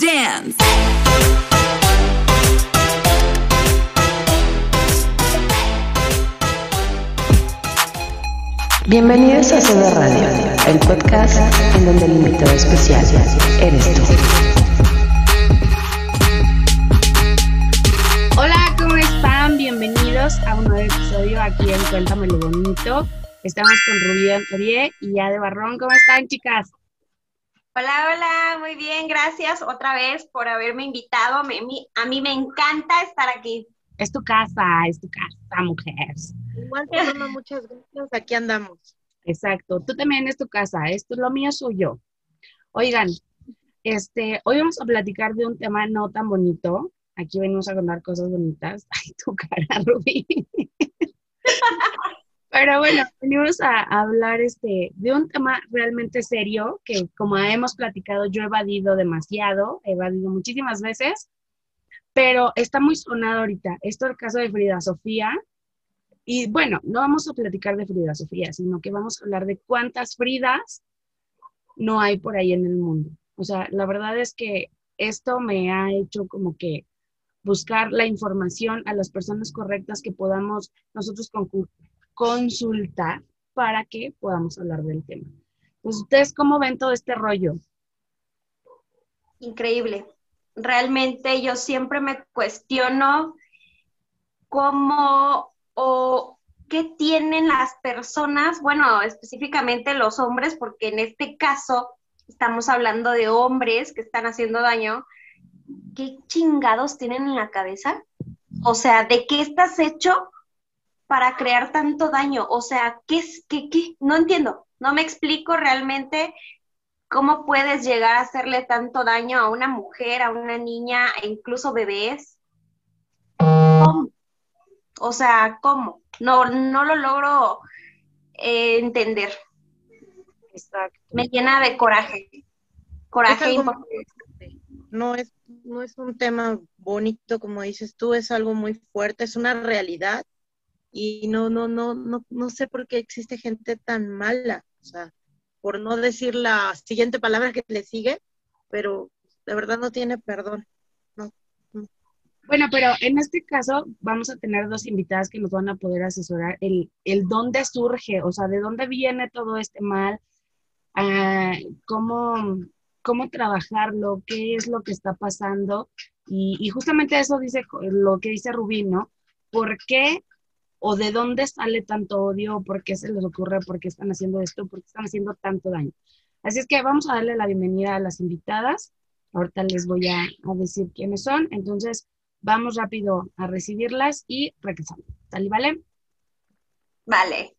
Dance. Bienvenidos a CB Radio, el podcast en donde el invitado especial eres tú. Hola, ¿cómo están? Bienvenidos a un nuevo episodio aquí en Cuéntame lo Bonito. Estamos con Rubí Antorie y Ade Barrón. ¿Cómo están, chicas? Hola, hola, muy bien, gracias otra vez por haberme invitado. Me- mi- a mí me encanta estar aquí. Es tu casa, es tu casa, mujeres. Igual te mando muchas gracias, aquí andamos. Exacto. Tú también es tu casa. Esto es lo mío, soy yo. Oigan, este, hoy vamos a platicar de un tema no tan bonito. Aquí venimos a contar cosas bonitas. Ay, tu cara, Rubí. Pero bueno, venimos a hablar este, de un tema realmente serio que, como hemos platicado, yo he evadido demasiado, he evadido muchísimas veces, pero está muy sonado ahorita. Esto es el caso de Frida Sofía. Y bueno, no vamos a platicar de Frida Sofía, sino que vamos a hablar de cuántas Fridas no hay por ahí en el mundo. O sea, la verdad es que esto me ha hecho como que buscar la información a las personas correctas que podamos nosotros concu- consultar para que podamos hablar del tema. Pues, ¿ustedes cómo ven todo este rollo? Increíble. Realmente yo siempre me cuestiono cómo o qué tienen las personas, bueno, específicamente los hombres, porque en este caso estamos hablando de hombres que están haciendo daño. ¿Qué chingados tienen en la cabeza? O sea, ¿de qué estás hecho para crear tanto daño? O sea, ¿qué es, qué, qué? No entiendo, no me explico realmente cómo puedes llegar a hacerle tanto daño a una mujer, a una niña, e incluso bebés. ¿Cómo? O sea, ¿cómo? No, no lo logro eh, entender. Exacto. Me llena de coraje. Es Coraje imposible. No es, no es un tema bonito, como dices tú, es algo muy fuerte, es una realidad. Y no, no, no, no, no sé por qué existe gente tan mala. O sea, por no decir la siguiente palabra que le sigue, pero de verdad no tiene perdón. Bueno, pero en este caso vamos a tener dos invitadas que nos van a poder asesorar el, el dónde surge, o sea, de dónde viene todo este mal, ah, cómo, cómo trabajarlo, qué es lo que está pasando. Y, y justamente eso dice lo que dice Rubí, ¿no? ¿Por qué o de dónde sale tanto odio? ¿Por qué se les ocurre? ¿Por qué están haciendo esto? ¿Por qué están haciendo tanto daño? Así es que vamos a darle la bienvenida a las invitadas. Ahorita les voy a, a decir quiénes son. Entonces, vamos rápido a recibirlas y regresamos. ¿Sale, vale? Vale.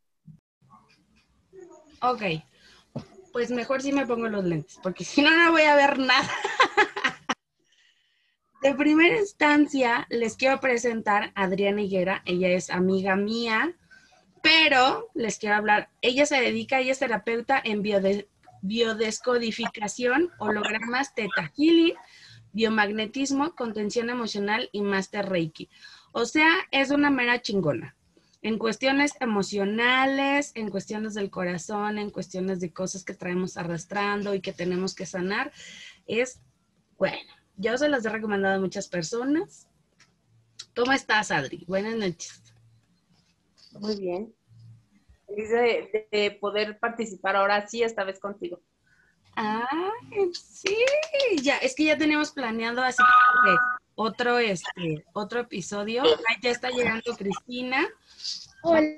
Ok. Pues mejor si me pongo los lentes, porque si no, no voy a ver nada. De primera instancia, les quiero presentar a Adriana Higuera. Ella es amiga mía, pero les quiero hablar. Ella se dedica, ella es terapeuta en biode- biodescodificación, hologramas, teta healing, biomagnetismo, contención emocional y master reiki. O sea, es una mera chingona. En cuestiones emocionales, en cuestiones del corazón, en cuestiones de cosas que traemos arrastrando y que tenemos que sanar, es bueno. Yo se las he recomendado a muchas personas. ¿Cómo estás, Adri? Buenas noches. Muy bien. Feliz de, de poder participar ahora sí, esta vez contigo. Ah, sí, ya, es que ya tenemos planeado así que otro, este, otro episodio. Ya está llegando Cristina. Hola.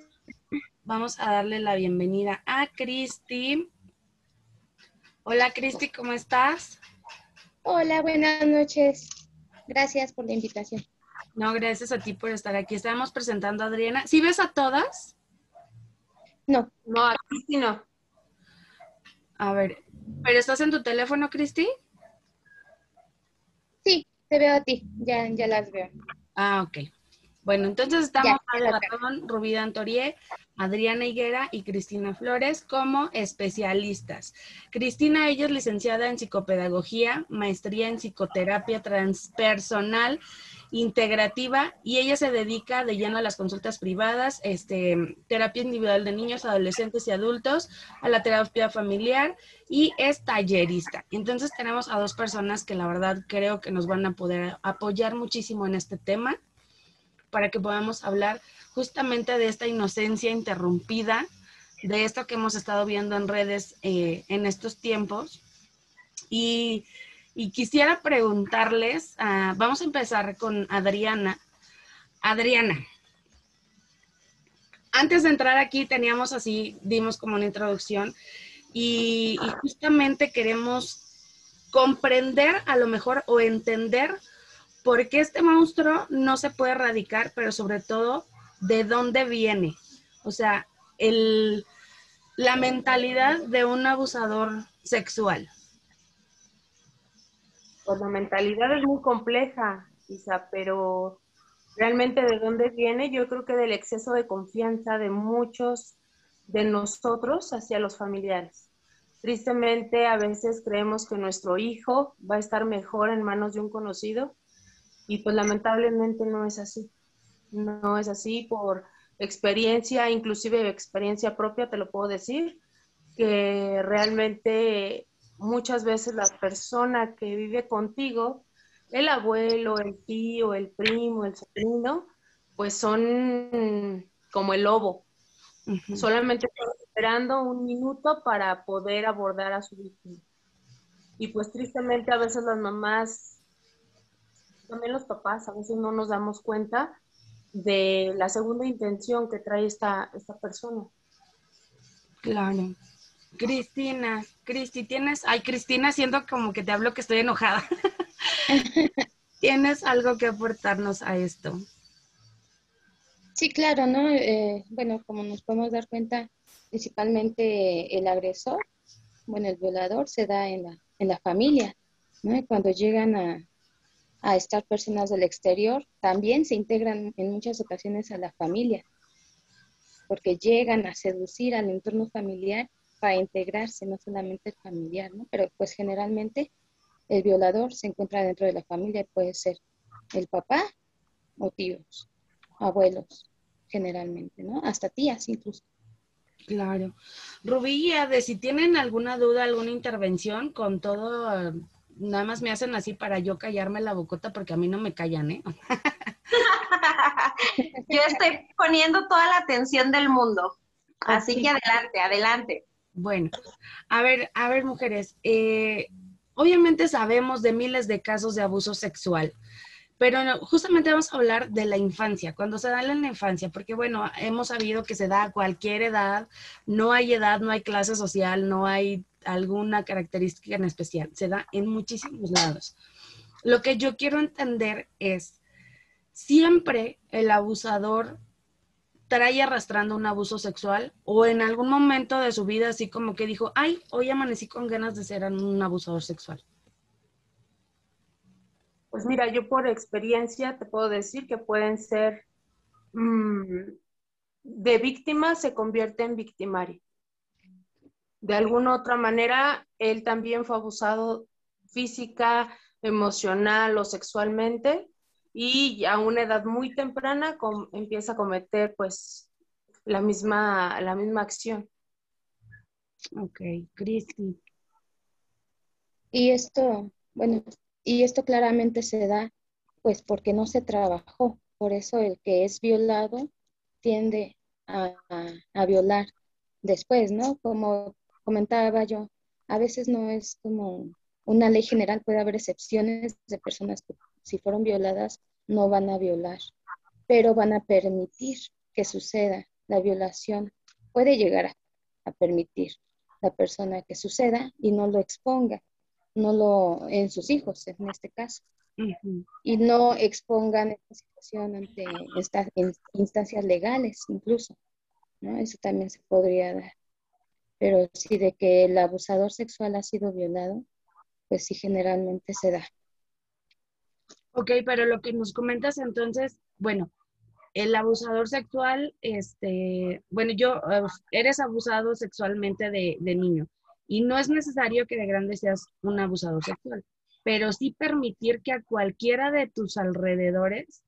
Vamos a darle la bienvenida a Cristi. Hola, Cristi, ¿cómo estás? Hola, buenas noches. Gracias por la invitación. No, gracias a ti por estar aquí. Estamos presentando a Adriana. ¿Sí ves a todas? No, No, aquí sí no. A ver, ¿pero estás en tu teléfono, Cristi? sí, te veo a ti. Ya, ya las veo. Ah, ok. Bueno, entonces estamos Ya, con Rubí Dantorie, Adriana Higuera y Cristina Flores como especialistas. Cristina, ella es licenciada en psicopedagogía, maestría en psicoterapia transpersonal integrativa y ella se dedica de lleno a las consultas privadas, este, terapia individual de niños, adolescentes y adultos, a la terapia familiar y es tallerista. Entonces tenemos a dos personas que la verdad creo que nos van a poder apoyar muchísimo en este tema para que podamos hablar justamente de esta inocencia interrumpida, de esto que hemos estado viendo en redes eh, en estos tiempos. Y, quisiera preguntarles, ah, vamos a empezar con Adriana. Adriana, antes de entrar aquí teníamos así, dimos como una introducción y justamente queremos comprender a lo mejor o entender por qué este monstruo no se puede erradicar, pero sobre todo de dónde viene. O sea, el, la mentalidad de un abusador sexual. Pues la mentalidad es muy compleja, Isa, pero realmente de dónde viene, yo creo que del exceso de confianza de muchos de nosotros hacia los familiares. Tristemente, a veces creemos que nuestro hijo va a estar mejor en manos de un conocido y pues lamentablemente no es así. No es así por experiencia, inclusive experiencia propia, te lo puedo decir, que realmente muchas veces la persona que vive contigo, el abuelo, el tío, el primo, el sobrino, pues son como el lobo. Solamente están esperando un minuto para poder abordar a su víctima. Y pues tristemente a veces las mamás, también los papás, a veces no nos damos cuenta de la segunda intención que trae esta, esta persona. Claro. Cristina, Cristi, tienes, ay Cristina, siento como que te hablo que estoy enojada. ¿Tienes algo que aportarnos a esto? Sí, claro, ¿no? Eh, bueno, como nos podemos dar cuenta, principalmente el agresor, bueno, el violador se da en la, en la familia, ¿no? Y cuando llegan a, a estar personas del exterior, también se integran en muchas ocasiones a la familia, porque llegan a seducir al entorno familiar para integrarse, no solamente el familiar, ¿no? Pero pues generalmente el violador se encuentra dentro de la familia, puede ser el papá o tíos, abuelos, generalmente, ¿no? Hasta tías incluso. Claro. Rubí y Ade, si tienen alguna duda, alguna intervención, con todo, nada más me hacen así para yo callarme la bocota porque a mí no me callan, ¿eh? Yo estoy poniendo toda la atención del mundo. Así que adelante, adelante. Bueno, a ver, a ver, mujeres, eh, obviamente sabemos de miles de casos de abuso sexual, pero no- justamente vamos a hablar de la infancia, cuando se da en la infancia, porque bueno, hemos sabido que se da a cualquier edad, no hay edad, no hay clase social, no hay alguna característica en especial, se da en muchísimos lados. Lo que yo quiero entender es, siempre el abusador trae arrastrando un abuso sexual o en algún momento de su vida así como que dijo, ay, hoy amanecí con ganas de ser un abusador sexual. Pues mira, yo por experiencia te puedo decir que pueden ser mm, de víctima se convierte en victimario. De alguna otra manera, él también fue abusado física, emocional o sexualmente y a una edad muy temprana com- empieza a cometer pues la misma, la misma acción. Ok, Cristi. Y esto, bueno, y esto claramente se da pues porque no se trabajó. Por eso el que es violado tiende a, a- a violar después, ¿no? Como comentaba yo, a veces no es como una ley general, puede haber excepciones de personas que si fueron violadas no van a violar, pero van a permitir que suceda la violación. Puede llegar a, a permitir la persona que suceda y no lo exponga no lo, en sus hijos en este caso, y no expongan esta situación ante estas instancias legales incluso, ¿no? Eso también se podría dar. Pero sí de que el abusador sexual ha sido violado, pues sí generalmente se da. Ok, pero lo que nos comentas entonces, bueno, el abusador sexual, este, bueno, yo, eh, eres abusado sexualmente de, de niño y no es necesario que de grande seas un abusador sexual, pero sí permitir que a cualquiera de tus alrededores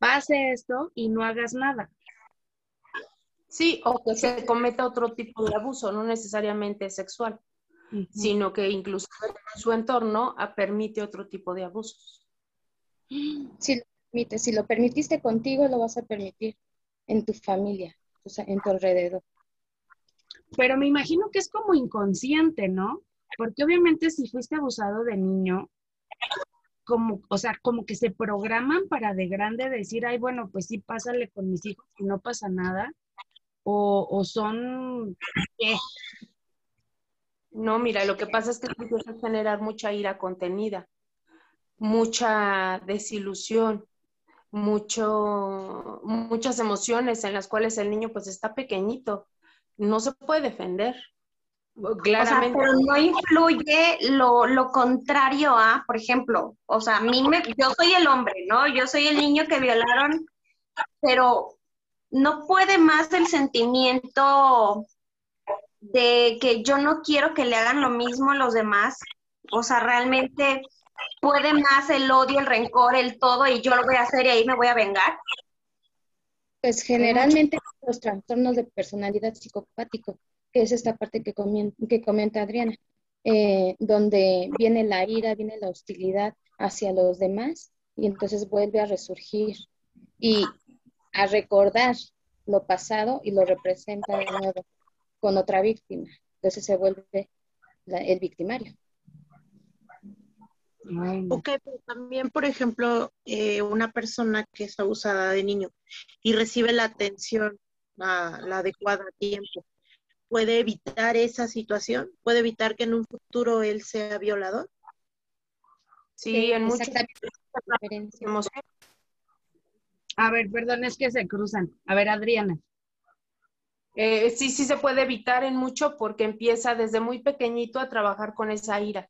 pase esto y no hagas nada. Sí, o que se cometa otro tipo de abuso, no necesariamente sexual, sino que incluso en su entorno ah, permite otro tipo de abusos. Si lo permites, si lo permitiste contigo, lo vas a permitir en tu familia, o sea, en tu alrededor. Pero me imagino que es como inconsciente, ¿no? Porque obviamente si fuiste abusado de niño, como, o sea, como que se programan para de grande decir, ay, bueno, pues sí, pásale con mis hijos y no pasa nada. O, o son, ¿qué? No, mira, lo que pasa es que tú empiezas a generar mucha ira contenida, mucha desilusión, mucho, muchas emociones en las cuales el niño pues está pequeñito, no se puede defender. O sea, Claramente, pero no influye lo, lo contrario a, por ejemplo, o sea, a mí me, yo soy el hombre, ¿no? Yo soy el niño que violaron, pero no puede más el sentimiento de que yo no quiero que le hagan lo mismo a los demás. O sea, realmente puede más el odio, el rencor, el todo, y yo lo voy a hacer y ahí me voy a vengar. Pues generalmente los trastornos de personalidad psicopático, que es esta parte que, comien- que comenta Adriana, eh, donde viene la ira, viene la hostilidad hacia los demás y entonces vuelve a resurgir y a recordar lo pasado y lo representa de nuevo con otra víctima. Entonces se vuelve la- el victimario. Ok, pero también, por ejemplo, eh, una persona que es abusada de niño y recibe la atención, la, la adecuada a tiempo, ¿puede evitar esa situación? ¿Puede evitar que en un futuro él sea violador? sí, en muchos Exactamente. Diferencia. emociones. A ver, perdón, es que se cruzan. A ver, Adriana. Eh, sí, sí se puede evitar en mucho porque empieza desde muy pequeñito a trabajar con esa ira,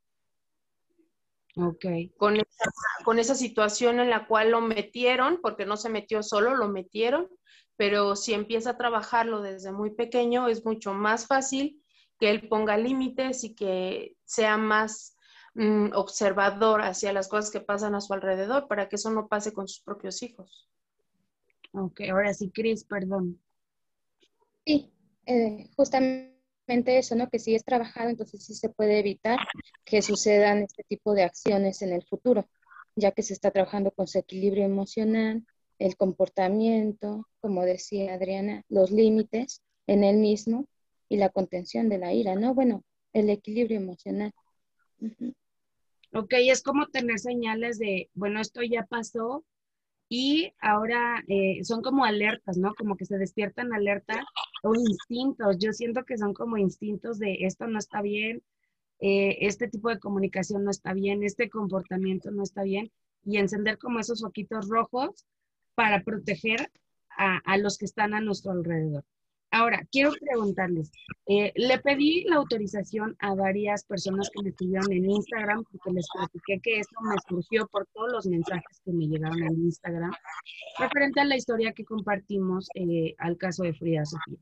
Ok. con esa, con esa situación en la cual lo metieron, porque no se metió solo, lo metieron, pero si empieza a trabajarlo desde muy pequeño es mucho más fácil que él ponga límites y que sea más mm, observador hacia las cosas que pasan a su alrededor para que eso no pase con sus propios hijos. Ok, ahora sí, Cris, perdón. Sí, eh, justamente eso, ¿no? Que si es trabajado, entonces sí se puede evitar que sucedan este tipo de acciones en el futuro, ya que se está trabajando con su equilibrio emocional, el comportamiento, como decía Adriana, los límites en él mismo y la contención de la ira, ¿no? Bueno, el equilibrio emocional. Ok, es como tener señales de, bueno, esto ya pasó y ahora eh, son como alertas, ¿no? Como que se despiertan alertas o instintos. Yo siento que son como instintos de esto no está bien, eh, este tipo de comunicación no está bien, este comportamiento no está bien y encender como esos foquitos rojos para proteger a, a los que están a nuestro alrededor. Ahora, quiero preguntarles, eh, le pedí la autorización a varias personas que me escribieron en Instagram porque les platiqué que esto me surgió por todos los mensajes que me llegaron en Instagram referente a la historia que compartimos eh, al caso de Frida Sofía.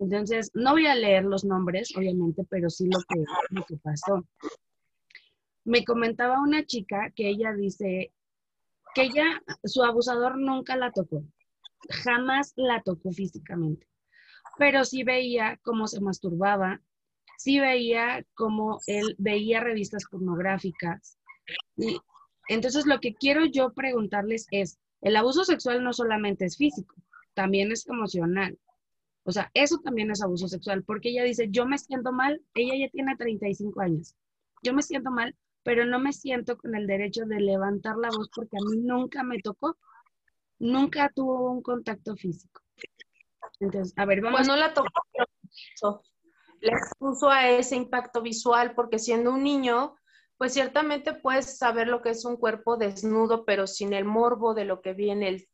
Entonces, no voy a leer los nombres, obviamente, pero sí lo que, lo que pasó. Me comentaba una chica que ella dice que ella, su abusador nunca la tocó, jamás la tocó físicamente, pero sí veía cómo se masturbaba, sí veía cómo él veía revistas pornográficas. Y entonces lo que quiero yo preguntarles es, el abuso sexual no solamente es físico, también es emocional. O sea, eso también es abuso sexual, porque ella dice, yo me siento mal, ella ya tiene 35 años, yo me siento mal, pero no me siento con el derecho de levantar la voz porque a mí nunca me tocó, nunca tuvo un contacto físico. Entonces, a ver, vamos. Pues no la tocó, pero la expuso a ese impacto visual, porque siendo un niño, pues ciertamente puedes saber lo que es un cuerpo desnudo, pero sin el morbo de lo que viene, el,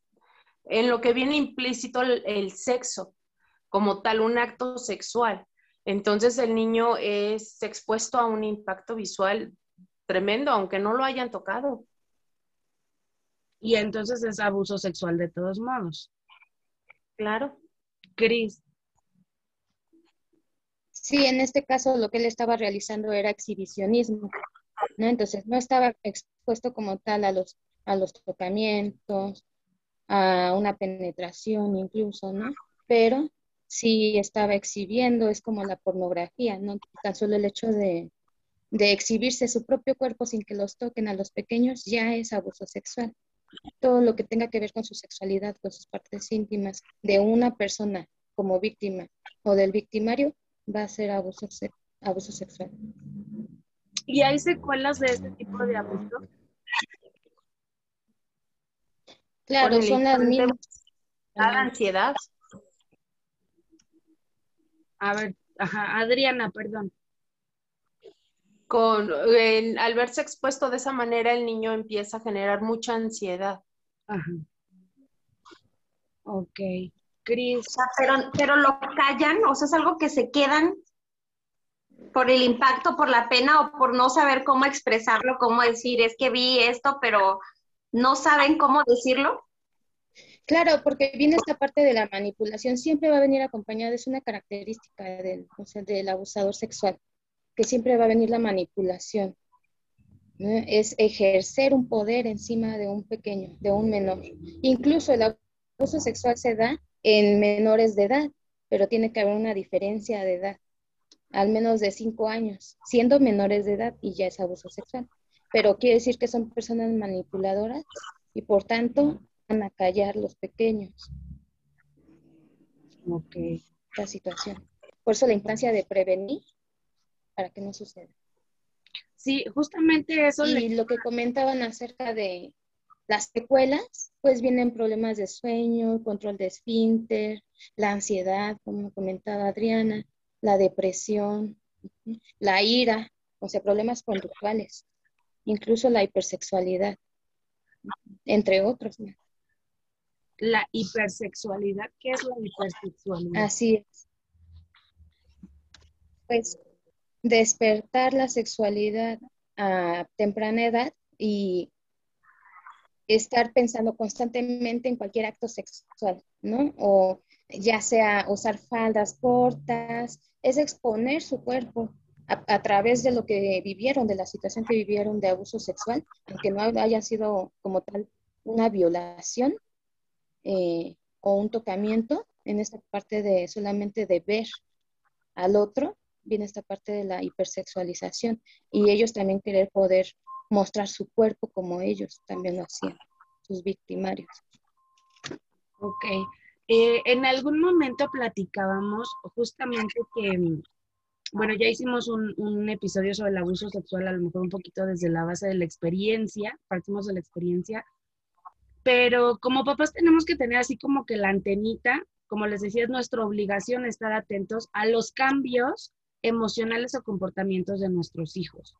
en lo que viene implícito el, el sexo, como tal, un acto sexual. Entonces el niño es expuesto a un impacto visual tremendo, aunque no lo hayan tocado. Y entonces es abuso sexual de todos modos. Claro. Sí, en este caso lo que él estaba realizando era exhibicionismo, ¿no? Entonces no estaba expuesto como tal a los, a los tocamientos, a una penetración incluso, ¿no? Pero sí estaba exhibiendo, es como la pornografía, ¿no? Tan solo el hecho de, de exhibirse su propio cuerpo sin que los toquen a los pequeños ya es abuso sexual. Todo lo que tenga que ver con su sexualidad, con sus partes íntimas de una persona como víctima o del victimario va a ser abuso, abuso sexual. ¿Y hay secuelas de este tipo de abuso? Claro, son las mismas. La ansiedad. A ver, ajá, Adriana, perdón. Con, al verse expuesto de esa manera, el niño empieza a generar mucha ansiedad. Ajá. Ok. Cris. pero, pero lo callan, o sea, es algo que se quedan por el impacto, por la pena o por no saber cómo expresarlo, cómo decir, es que vi esto, pero no saben cómo decirlo. Claro, porque viene esta parte de la manipulación, siempre va a venir acompañada, es una característica del, del abusador sexual, que siempre va a venir la manipulación. Es ejercer un poder encima de un pequeño, de un menor. Incluso el abuso sexual se da en menores de edad, pero tiene que haber una diferencia de edad, al menos de cinco años, siendo menores de edad y ya es abuso sexual. Pero quiere decir que son personas manipuladoras y por tanto van a callar los pequeños. Ok. La situación. Por eso la importancia de prevenir para que no suceda. Sí, justamente eso. Y lo que comentaban acerca de las secuelas, pues vienen problemas de sueño, control de esfínter, la ansiedad, como comentaba Adriana, la depresión, la ira, o sea, problemas conductuales, incluso la hipersexualidad, entre otros. La hipersexualidad, ¿qué es la hipersexualidad? Así es. Pues despertar la sexualidad a temprana edad y estar pensando constantemente en cualquier acto sexual, ¿no? O ya sea usar faldas cortas, es exponer su cuerpo a, través de lo que vivieron, de la situación que vivieron de abuso sexual, aunque no haya sido como tal una violación eh, o un tocamiento, en esta parte de solamente de ver al otro, viene esta parte de la hipersexualización y ellos también querer poder mostrar su cuerpo como ellos también lo hacían, sus victimarios. Ok. Eh, en algún momento platicábamos justamente que, bueno, ya hicimos un, un, episodio sobre el abuso sexual, a lo mejor un poquito desde la base de la experiencia, partimos de la experiencia, pero como papás tenemos que tener así como que la antenita, como les decía, es nuestra obligación estar atentos a los cambios emocionales o comportamientos de nuestros hijos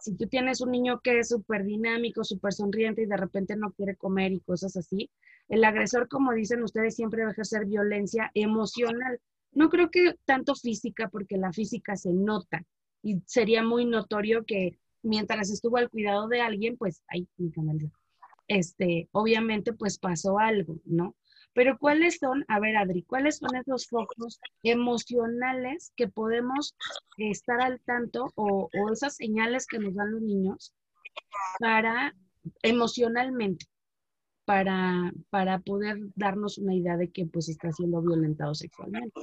si tú tienes un niño que es súper dinámico, súper sonriente y de repente no quiere comer y cosas así, el agresor, como dicen ustedes, siempre va a ejercer violencia emocional. No creo que tanto física, porque la física se nota y sería muy notorio que mientras estuvo al cuidado de alguien, pues, ay, mi este, obviamente, pues pasó algo, ¿no? Pero ¿cuáles son, a ver Adri, cuáles son esos focos emocionales que podemos estar al tanto o, esas señales que nos dan los niños para emocionalmente, para, para poder darnos una idea de que pues está siendo violentado sexualmente?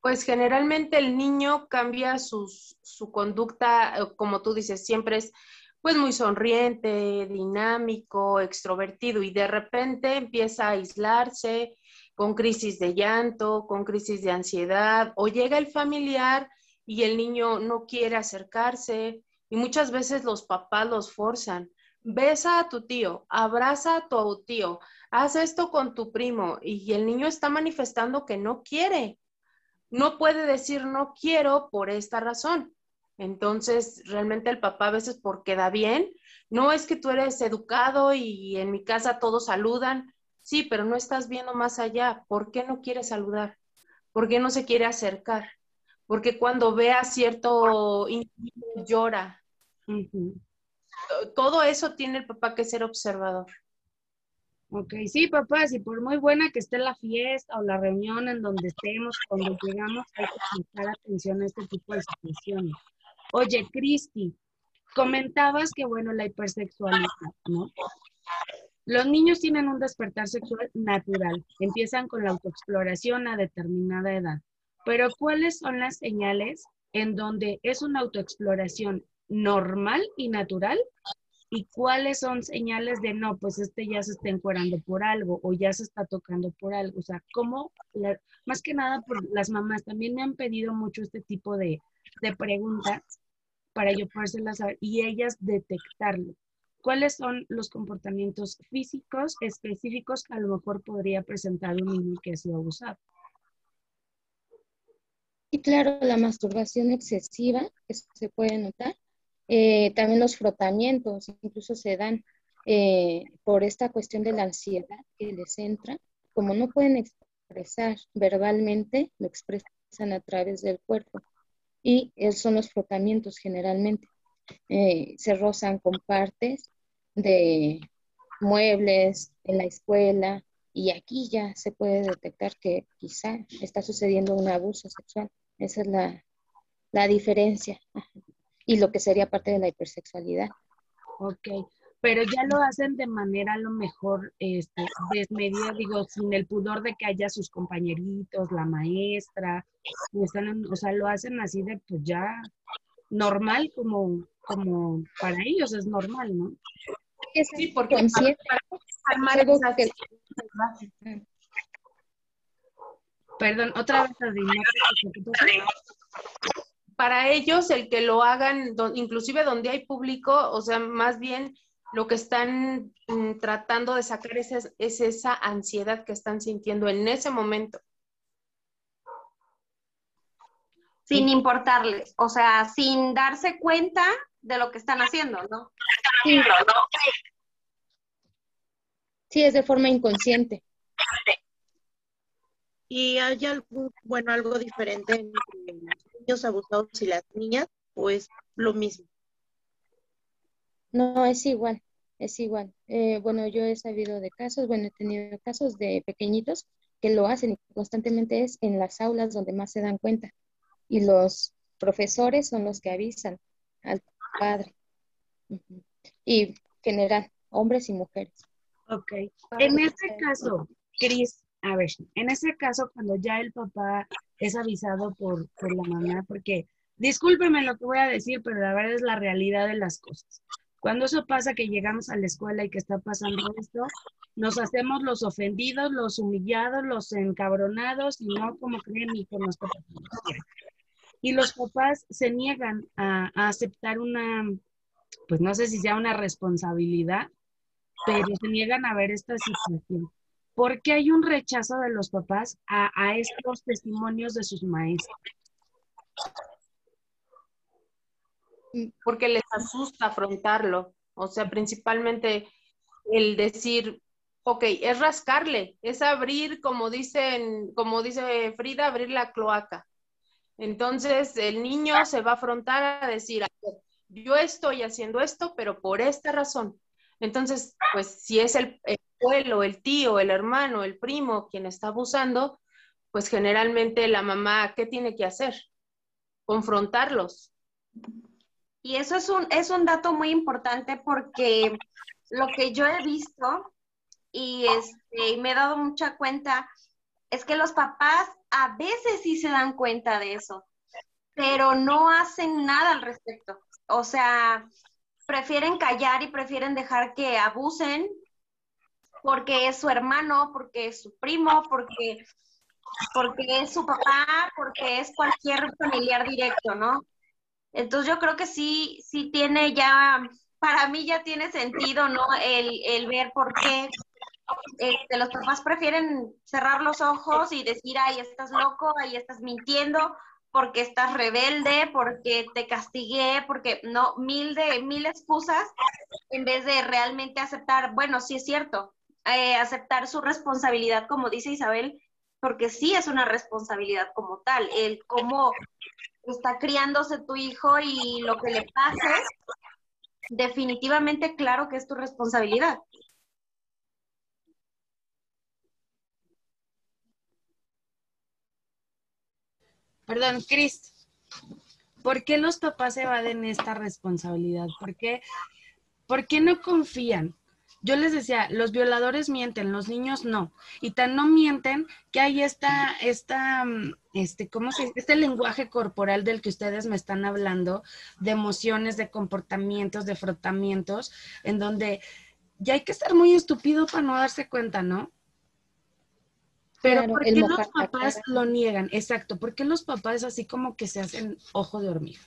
Pues generalmente el niño cambia su conducta, eh, como tú dices, siempre es pues muy sonriente, dinámico, extrovertido y de repente empieza a aislarse con crisis de llanto, con crisis de ansiedad o llega el familiar y el niño no quiere acercarse y muchas veces los papás los forzan. Besa a tu tío, abraza a tu tío, haz esto con tu primo y el niño está manifestando que no quiere. No puede decir no quiero por esta razón. Entonces, realmente el papá a veces por queda bien, no es que tú eres educado y en mi casa todos saludan, sí, pero no estás viendo más allá. ¿Por qué no quiere saludar? ¿Por qué no se quiere acercar? Porque cuando ve a cierto individuo llora. Todo eso tiene el papá que ser observador. Ok, sí, papás, y por muy buena que esté la fiesta o la reunión en donde estemos, cuando llegamos, hay que prestar atención a este tipo de situaciones. Oye, Cristi, comentabas que, bueno, la hipersexualidad, ¿no? Los niños tienen un despertar sexual natural, empiezan con la autoexploración a determinada edad, pero ¿cuáles son las señales en donde es una autoexploración normal y natural y cuáles son señales de no, pues este ya se está encuerando por algo o ya se está tocando por algo. O sea, como, más que nada por las mamás, también me han pedido mucho este tipo de, de preguntas para yo podérselas saber y ellas detectarlo. ¿Cuáles son los comportamientos físicos específicos que a lo mejor podría presentar un niño que ha sido abusado? Y claro, la masturbación excesiva que se puede notar eh, también los frotamientos incluso se dan eh, por esta cuestión de la ansiedad que les entra. Como no pueden expresar verbalmente, lo expresan a través del cuerpo. Y son los frotamientos generalmente. Eh, se rozan con partes de muebles en la escuela y aquí ya se puede detectar que quizá está sucediendo un abuso sexual. Esa es la, la diferencia y lo que sería parte de la hipersexualidad. Ok, pero ya lo hacen de manera a lo mejor este, desmedida, digo, sin el pudor de que haya sus compañeritos, la maestra, o sea, lo hacen así de pues ya normal como, como para ellos es normal, ¿no? Sí, porque Perdón, otra vez, para ellos el que lo hagan, inclusive donde hay público, o sea, más bien lo que están mm, tratando de sacar es, es, esa ansiedad que están sintiendo en ese momento. Sin importarles, o sea, sin darse cuenta de lo que están haciendo, ¿no? Sí, sí es de forma inconsciente. ¿Y hay algo, bueno, algo diferente entre los niños abusados y las niñas o es lo mismo? No, es igual, es igual. Eh, bueno, yo he sabido de casos, bueno, he tenido casos de pequeñitos que lo hacen y constantemente es en las aulas donde más se dan cuenta. Y los profesores son los que avisan al padre. Y general, hombres y mujeres. Ok. En este caso, Cris, a ver, en ese caso, cuando ya el papá es avisado por, por la mamá, porque discúlpeme lo que voy a decir, pero la verdad es la realidad de las cosas. Cuando eso pasa, que llegamos a la escuela y que está pasando esto, nos hacemos los ofendidos, los humillados, los encabronados y no como creen mi hijo no está Y los papás se niegan a, a, aceptar una, pues no sé si sea una responsabilidad, pero se niegan a ver esta situación. ¿Por qué hay un rechazo de los papás a, estos testimonios de sus maestros? Porque les asusta afrontarlo. O sea, principalmente el decir, ok, es rascarle, es abrir, como dicen, como dice Frida, abrir la cloaca. Entonces el niño se va a afrontar a decir, yo estoy haciendo esto, pero por esta razón. Entonces, pues si es el, abuelo, el tío, el hermano, el primo quien está abusando, pues generalmente la mamá, ¿qué tiene que hacer? Confrontarlos. Y eso es un, es un dato muy importante porque lo que yo he visto y este, me he dado mucha cuenta es que los papás a veces sí se dan cuenta de eso, pero no hacen nada al respecto. O sea, prefieren callar y prefieren dejar que abusen porque es su hermano, porque es su primo, porque, porque es su papá, porque es cualquier familiar directo, ¿no? Entonces yo creo que sí, sí tiene ya, para mí ya tiene sentido, ¿no? El, ver por qué este, los papás prefieren cerrar los ojos y decir, ay, estás loco, ay, estás mintiendo, porque estás rebelde, porque te castigué, porque no, mil de mil excusas, en vez de realmente aceptar, bueno, sí es cierto, eh, aceptar su responsabilidad, como dice Isabel, porque sí es una responsabilidad como tal, el cómo está criándose tu hijo y lo que le pase, definitivamente claro que es tu responsabilidad. Perdón, Cris, ¿por qué los papás evaden esta responsabilidad? ¿Por qué, ¿Por qué no confían? Yo les decía, los violadores mienten, los niños no. Y tan no mienten que hay esta, esta, este, ¿cómo se dice? Este lenguaje corporal del que ustedes me están hablando, de emociones, de comportamientos, de frotamientos, en donde ya hay que estar muy estúpido para no darse cuenta, ¿no? Pero Claro, ¿por qué los papás lo niegan? Exacto, ¿por qué los papás así como que se hacen ojo de hormiga?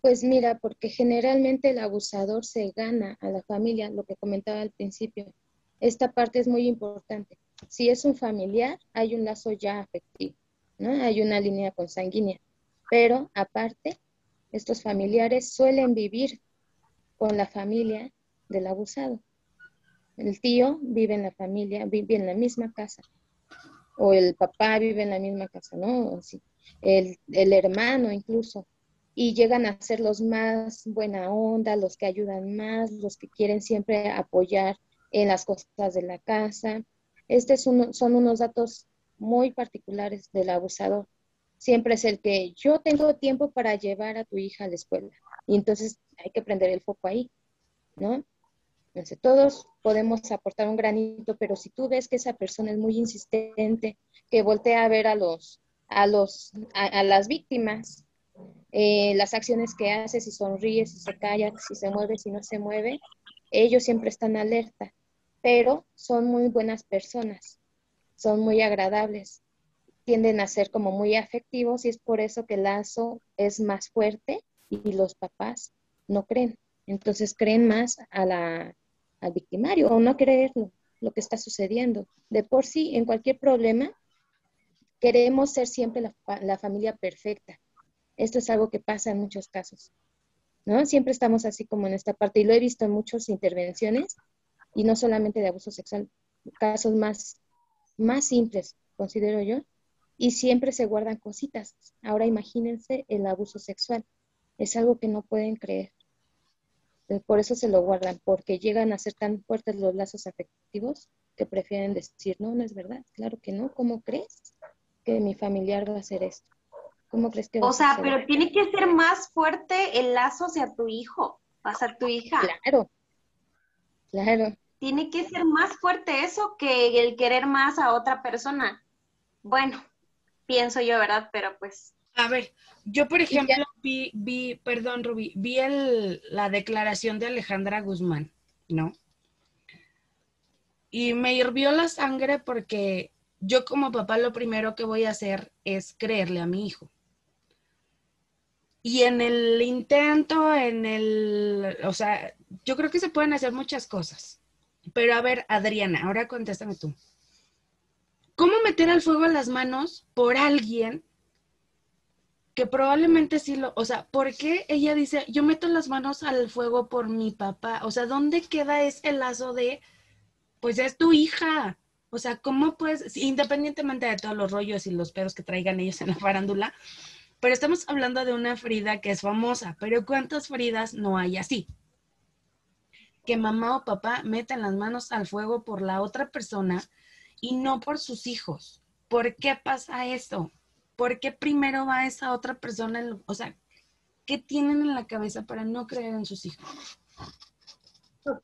Pues mira, porque generalmente el abusador se gana a la familia, lo que comentaba al principio. Esta parte es muy importante. Si es un familiar, hay un lazo ya afectivo, ¿no? Hay una línea consanguínea. Pero aparte, estos familiares suelen vivir con la familia del abusado. El tío vive en la familia, vive en la misma casa. O el papá vive en la misma casa, ¿no? El, el hermano incluso y llegan a ser los más buena onda, los que ayudan más, los que quieren siempre apoyar en las cosas de la casa. Estos son unos datos muy particulares del abusador. Siempre es el que yo tengo tiempo para llevar a tu hija a la escuela. Y entonces hay que prender el foco ahí, ¿no? Entonces, todos podemos aportar un granito, pero si tú ves que esa persona es muy insistente, que voltea a ver a los, a los, a, a las víctimas, eh, las acciones que hace, si sonríe, si se calla, si se mueve, si no se mueve, ellos siempre están alerta, pero son muy buenas personas, son muy agradables, tienden a ser como muy afectivos y es por eso que el lazo es más fuerte y los papás no creen. Entonces creen más a la, al victimario o no creerlo, lo que está sucediendo. De por sí, en cualquier problema, queremos ser siempre la, la familia perfecta esto es algo que pasa en muchos casos, ¿no? Siempre estamos así como en esta parte y lo he visto en muchas intervenciones y no solamente de abuso sexual, casos más, más simples, considero yo, y siempre se guardan cositas. Ahora imagínense el abuso sexual, es algo que no pueden creer. Por eso se lo guardan, porque llegan a ser tan fuertes los lazos afectivos que prefieren decir, no, no es verdad, claro que no, ¿cómo crees que mi familiar va a hacer esto? ¿Cómo crees que O sea, suceder? pero tiene que ser más fuerte el lazo hacia tu hijo, hacia tu hija. Claro, claro. Tiene que ser más fuerte eso que el querer más a otra persona. Bueno, pienso yo, ¿verdad? Pero pues, A ver, yo por ejemplo vi, vi, perdón Rubí, vi el, la declaración de Alejandra Guzmán, ¿no? Y me hirvió la sangre porque yo como papá lo primero que voy a hacer es creerle a mi hijo. Y en el intento, en el, o sea, yo creo que se pueden hacer muchas cosas. Pero a ver, Adriana, ahora contéstame tú. ¿Cómo meter al fuego las manos por alguien que probablemente sí lo, o sea, ¿por qué ella dice, yo meto las manos al fuego por mi papá? O sea, ¿dónde queda ese lazo de, pues es tu hija? O sea, ¿cómo puedes, independientemente de todos los rollos y los pedos que traigan ellos en la farándula, pero estamos hablando de una Frida que es famosa, pero ¿cuántas Fridas no hay así? Que mamá o papá meten las manos al fuego por la otra persona y no por sus hijos. ¿Por qué pasa eso? ¿Por qué primero va esa otra persona? En o sea, ¿qué tienen en la cabeza para no creer en sus hijos?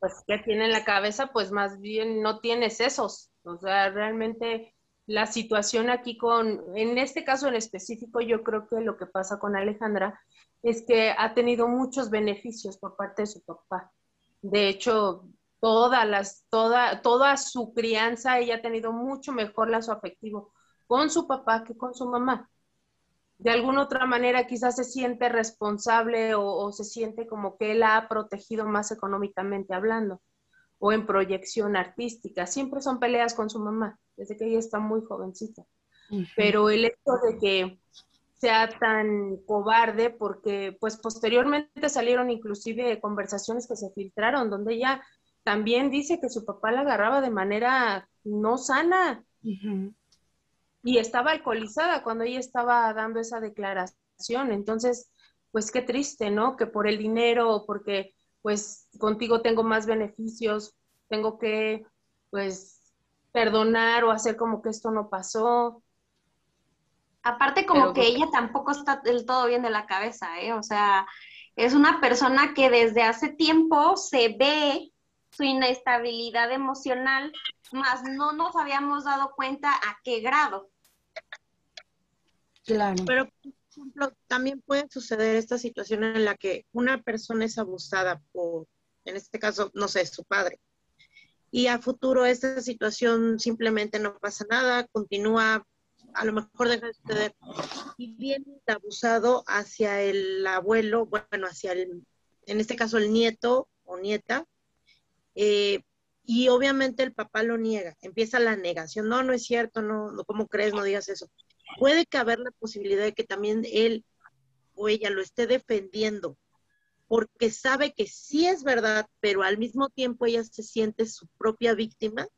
Pues que tiene en la cabeza, pues más bien no tiene sesos. O sea, realmente la situación aquí con, en este caso en específico, yo creo que lo que pasa con Alejandra es que ha tenido muchos beneficios por parte de su papá. De hecho, todas las, toda, toda su crianza, ella ha tenido mucho mejor lazo afectivo con su papá que con su mamá. De alguna otra manera quizás se siente responsable o, o se siente como que él la ha protegido más económicamente hablando o en proyección artística. Siempre son peleas con su mamá, desde que ella está muy jovencita. Pero el hecho de que sea tan cobarde, porque pues posteriormente salieron inclusive conversaciones que se filtraron, donde ella también dice que su papá la agarraba de manera no sana y estaba alcoholizada cuando ella estaba dando esa declaración. Entonces, pues qué triste, ¿no? Que por el dinero o porque pues contigo tengo más beneficios, tengo que pues perdonar o hacer como que esto no pasó. Aparte como que ella tampoco está del todo bien de la cabeza, ¿eh? O sea, es una persona que desde hace tiempo se ve su inestabilidad emocional, más no nos habíamos dado cuenta a qué grado. Claro. Pero, también puede suceder esta situación en la que una persona es abusada por, en este caso, no sé, su padre. Y a futuro esta situación simplemente no pasa nada, continúa a lo mejor deja de suceder. Y viene abusado hacia el abuelo, bueno, hacia el, en este caso el nieto o nieta, eh, y obviamente el papá lo niega, empieza la negación, no, no es cierto, no, ¿cómo crees? No digas eso. Puede caber la posibilidad de que también él o ella lo esté defendiendo, porque sabe que sí es verdad, pero al mismo tiempo ella se siente su propia víctima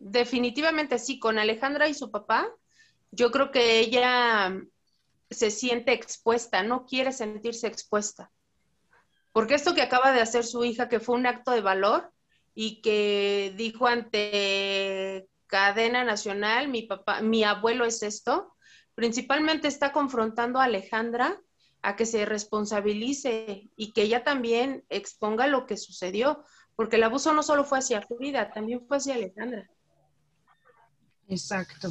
definitivamente sí, con Alejandra y su papá, yo creo que ella se siente expuesta, no quiere sentirse expuesta. Porque esto que acaba de hacer su hija, que fue un acto de valor y que dijo ante cadena nacional, mi papá, mi abuelo es esto, principalmente está confrontando a Alejandra a que se responsabilice y que ella también exponga lo que sucedió, porque el abuso no solo fue hacia Frida, también fue hacia Alejandra. Exacto.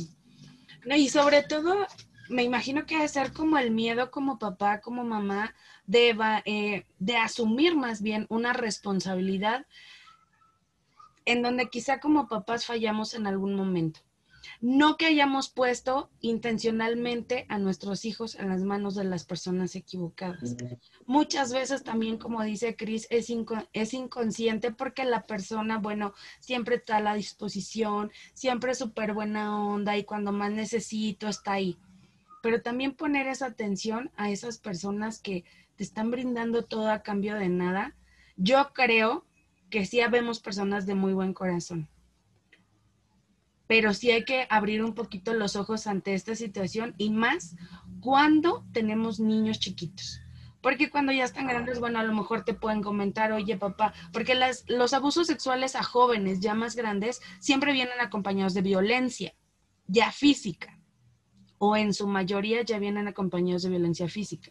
y sobre todo, me imagino que ser como el miedo como papá, como mamá, de, eh, de asumir más bien una responsabilidad en donde quizá como papás fallamos en algún momento. No que hayamos puesto intencionalmente a nuestros hijos en las manos de las personas equivocadas. Muchas veces también, como dice Cris, es, es inconsciente porque la persona, bueno, siempre está a la disposición, siempre es súper buena onda y cuando más necesito está ahí. Pero también poner esa atención a esas personas que te están brindando todo a cambio de nada. Yo creo que sí habemos personas de muy buen corazón pero sí hay que abrir un poquito los ojos ante esta situación y más cuando tenemos niños chiquitos. Porque cuando ya están grandes, bueno, a lo mejor te pueden comentar, oye papá, porque las, los abusos sexuales a jóvenes ya más grandes siempre vienen acompañados de violencia, ya física, o en su mayoría ya vienen acompañados de violencia física.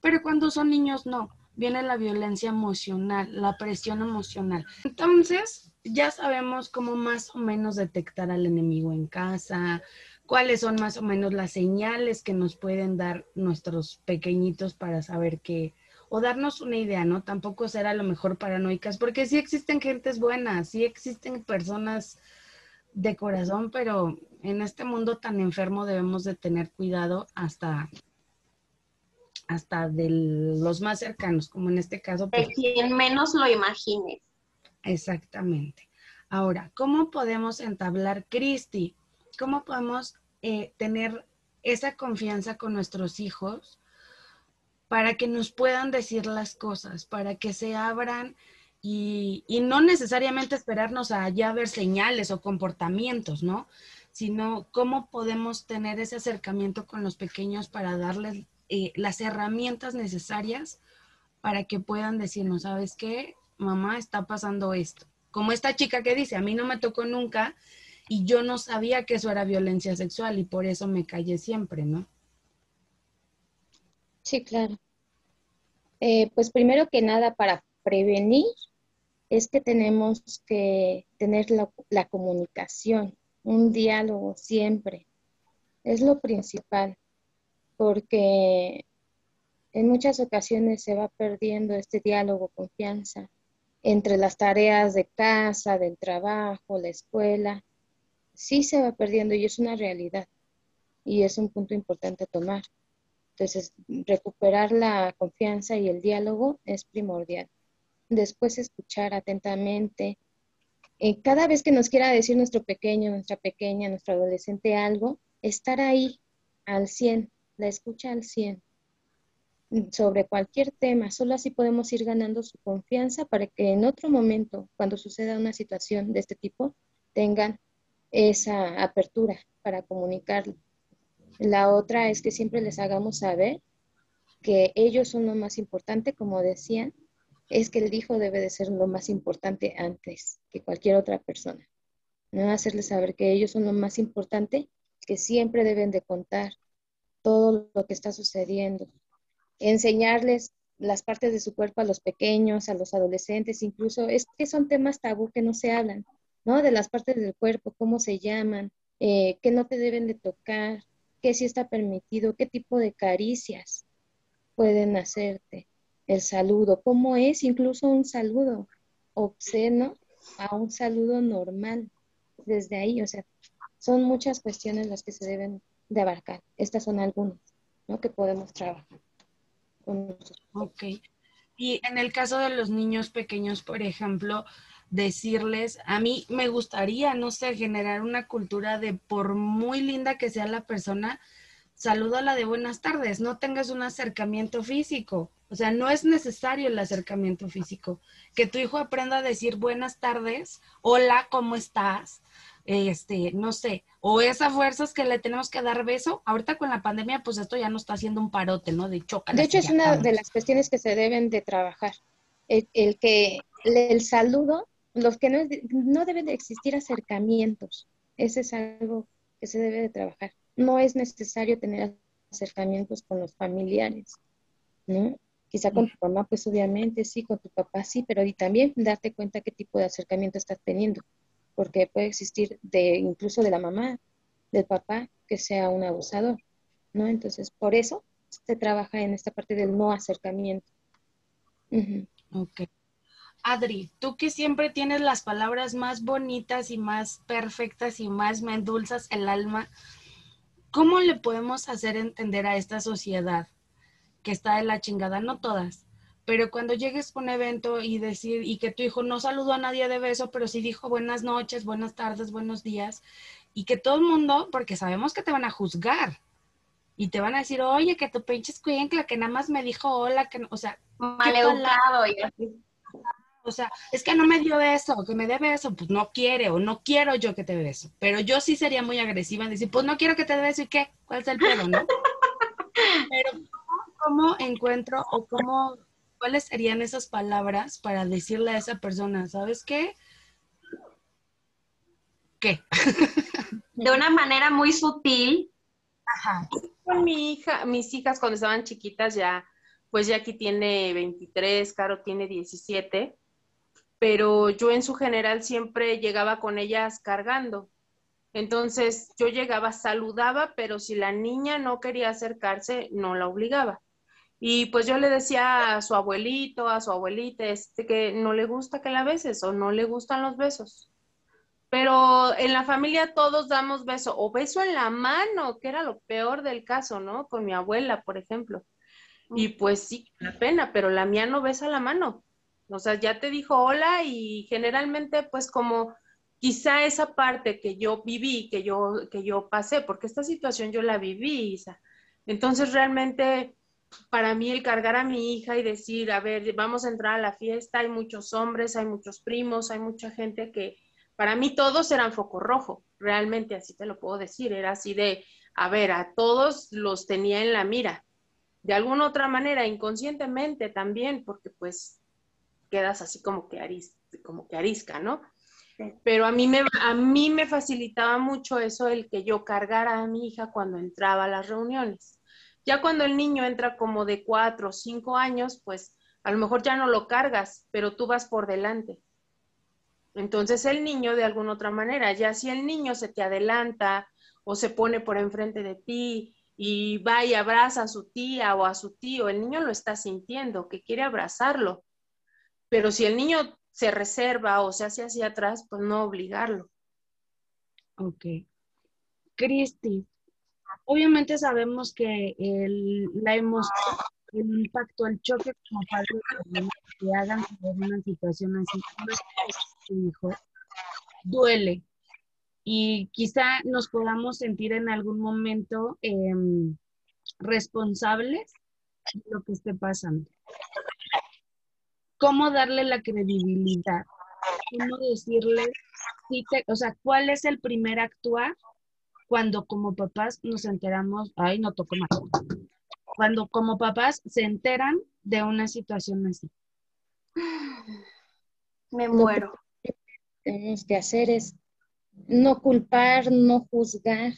Pero cuando son niños, no, viene la violencia emocional, la presión emocional. Entonces, ya sabemos cómo más o menos detectar al enemigo en casa, cuáles son más o menos las señales que nos pueden dar nuestros pequeñitos para saber que, o darnos una idea, ¿no? Tampoco ser a lo mejor paranoicas, porque sí existen gentes buenas, sí existen personas de corazón, pero en este mundo tan enfermo debemos de tener cuidado hasta hasta de los más cercanos, como en este caso. Pues, de quien menos lo imagines. Exactamente. Ahora, ¿cómo podemos entablar, Cristi? ¿Cómo podemos eh, tener esa confianza con nuestros hijos para que nos puedan decir las cosas, para que se abran y, y no necesariamente esperarnos a ya ver señales o comportamientos, ¿no? Sino cómo podemos tener ese acercamiento con los pequeños para darles eh, las herramientas necesarias para que puedan decirnos, ¿sabes qué? Mamá, está pasando esto. Como esta chica que dice, a mí no me tocó nunca y yo no sabía que eso era violencia sexual y por eso me callé siempre, ¿no? Sí, claro. Eh, pues primero que nada, para prevenir, es que tenemos que tener la, la comunicación, un diálogo siempre. Es lo principal porque en muchas ocasiones se va perdiendo este diálogo, confianza entre las tareas de casa, del trabajo, la escuela. Sí se va perdiendo y es una realidad y es un punto importante a tomar. Entonces, recuperar la confianza y el diálogo es primordial. Después, escuchar atentamente. Cada vez que nos quiera decir nuestro pequeño, nuestra pequeña, nuestro adolescente algo, estar ahí al 100, la escucha al 100 sobre cualquier tema. Solo así podemos ir ganando su confianza para que en otro momento, cuando suceda una situación de este tipo, tengan esa apertura para comunicarlo. La otra es que siempre les hagamos saber que ellos son lo más importante, como decían, es que el hijo debe de ser lo más importante antes que cualquier otra persona. ¿no? Hacerles saber que ellos son lo más importante, que siempre deben de contar todo lo que está sucediendo. Enseñarles las partes de su cuerpo a los pequeños, a los adolescentes, incluso es que son temas tabú que no se hablan, ¿no? De las partes del cuerpo, cómo se llaman, eh, qué no te deben de tocar, qué sí está permitido, qué tipo de caricias pueden hacerte, el saludo, cómo es incluso un saludo obsceno a un saludo normal desde ahí, o sea, son muchas cuestiones las que se deben de abarcar. Estas son algunas, ¿no? Que podemos trabajar. Ok. Y en el caso de los niños pequeños, por ejemplo, decirles, a mí me gustaría, no sé, generar una cultura de por muy linda que sea la persona, salúdala de buenas tardes, no tengas un acercamiento físico. O sea, no es necesario el acercamiento físico. Que tu hijo aprenda a decir buenas tardes, hola, ¿cómo estás? Este, no sé, o esas fuerzas que le tenemos que dar beso. Ahorita con la pandemia, pues esto ya no está haciendo un parote, ¿no? De choca. De hecho, es una de las cuestiones que se deben de trabajar. El, que el saludo, los que no, no deben de existir acercamientos. Ese es algo que se debe de trabajar. No es necesario tener acercamientos con los familiares, ¿no? Quizá con tu mamá, pues obviamente sí, con tu papá sí, pero y también darte cuenta qué tipo de acercamiento estás teniendo porque puede existir de incluso de la mamá, del papá, que sea un abusador, ¿no? Entonces, por eso se trabaja en esta parte del no acercamiento. Ok. Adri, tú que siempre tienes las palabras más bonitas y más perfectas y más me el alma, ¿cómo le podemos hacer entender a esta sociedad que está de la chingada? No todas, pero cuando llegues a un evento y decir, y que tu hijo no saludó a nadie de beso, pero sí dijo buenas noches, buenas tardes, buenos días, y que todo el mundo, porque sabemos que te van a juzgar, y te van a decir, oye, que tu pinche escuincla, que nada más me dijo hola, que, o sea, maleducado. O sea, es que no me dio beso, que me dé beso, pues no quiere o no quiero yo que te dé beso. Pero yo sí sería muy agresiva en decir, pues no quiero que te dé beso y qué, ¿cuál es el pedo, no? Pero ¿cómo encuentro o cómo ¿cuáles serían esas palabras para decirle a esa persona, ¿sabes qué? ¿Qué? De una manera muy sutil. Ajá. Con mi hija, mis hijas cuando estaban chiquitas ya, pues ya aquí tiene 23, Caro tiene 17, pero yo en su general siempre llegaba con ellas cargando. Entonces yo llegaba, saludaba, pero si la niña no quería acercarse, no la obligaba. Y pues yo le decía a su abuelito, a su abuelita, este, que no le gusta que la beses o no le gustan los besos. Pero en la familia todos damos beso o beso en la mano, que era lo peor del caso, ¿no? Con mi abuela, por ejemplo. Y pues sí, la pena, pero la mía no besa la mano. O sea, ya te dijo hola y generalmente pues como quizá esa parte que yo viví, que yo, que yo pasé, porque esta situación yo la viví, Isa. Entonces realmente para mí el cargar a mi hija y decir, a ver, vamos a entrar a la fiesta, hay muchos hombres, hay muchos primos, hay mucha gente que para mí todos eran foco rojo, realmente así te lo puedo decir, era así de, a ver, a todos los tenía en la mira, de alguna otra manera, inconscientemente también, porque pues quedas así como que, como que arisca, ¿no? Pero a mí, me, a mí me facilitaba mucho eso, el que yo cargara a mi hija cuando entraba a las reuniones ya cuando el niño entra como de cuatro o cinco años, pues a lo mejor ya no lo cargas, pero tú vas por delante. Entonces el niño de alguna otra manera, ya si el niño se te adelanta o se pone por enfrente de ti y va y abraza a su tía o a su tío, el niño lo está sintiendo, que quiere abrazarlo. Pero si el niño se reserva o se hace hacia atrás, pues no obligarlo. Ok. Cristi, obviamente sabemos que el, la emoción, el impacto, el choque como padre que hagan una situación así, su hijo, duele. Y quizá nos podamos sentir en algún momento em, responsables de lo que esté pasando. ¿Cómo darle la credibilidad? ¿Cómo decirle, o sea, cuál es el primer actuar cuando como papás nos enteramos, ay, no toco más, cuando como papás se enteran de una situación así. Me muero. Lo que tenemos que hacer es no culpar, no juzgar.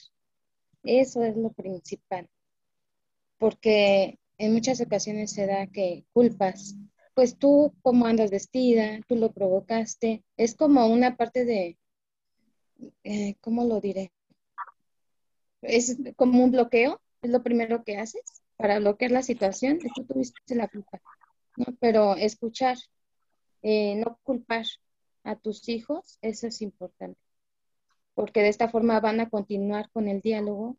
Eso es lo principal. Porque en muchas ocasiones se da que culpas, pues tú cómo andas vestida, tú lo provocaste. Es como una parte de, eh, ¿cómo lo diré? Es como un bloqueo, es lo primero que haces para bloquear la situación, tú tuviste la culpa. ¿no? Pero escuchar, eh, no culpar a tus hijos, eso es importante, porque de esta forma van a continuar con el diálogo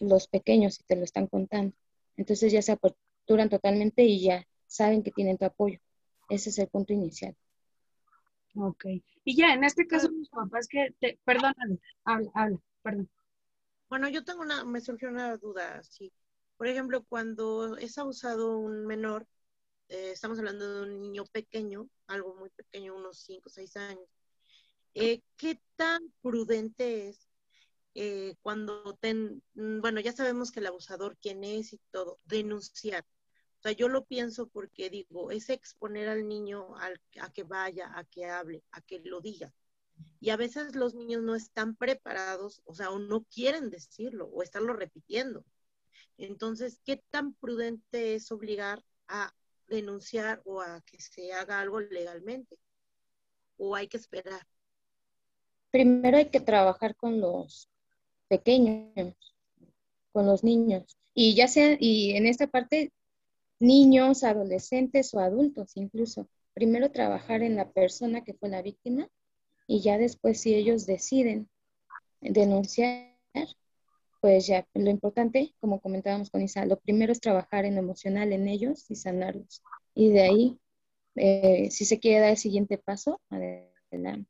los pequeños si te lo están contando. Entonces ya se aperturan totalmente y ya saben que tienen tu apoyo. Ese es el punto inicial. Ok. Y ya, en este caso, mis papás que, te, perdóname, habla, habla, perdón. Bueno, yo tengo una, me surgió una duda, sí. Por ejemplo, cuando es abusado un menor, eh, estamos hablando de un niño pequeño, algo muy pequeño, unos 5 o 6 años, eh, ¿qué tan prudente es eh, cuando, ten, mm, bueno, ya sabemos que el abusador quién es y todo, denunciar? O sea, yo lo pienso porque digo, es exponer al niño a que vaya, a que hable, a que lo diga. Y a veces los niños no están preparados, o sea, o no quieren decirlo o estarlo repitiendo. Entonces, ¿qué tan prudente es obligar a denunciar o a que se haga algo legalmente? ¿O hay que esperar? Primero hay que trabajar con los pequeños, con los niños. Y ya sea, y en esta parte, niños, adolescentes o adultos incluso. Primero trabajar en la persona que fue la víctima y ya después si ellos deciden denunciar, pues ya lo importante, como comentábamos con Isa, lo primero es trabajar en lo emocional en ellos y sanarlos. Y de ahí, eh, si se quiere dar el siguiente paso, adelante.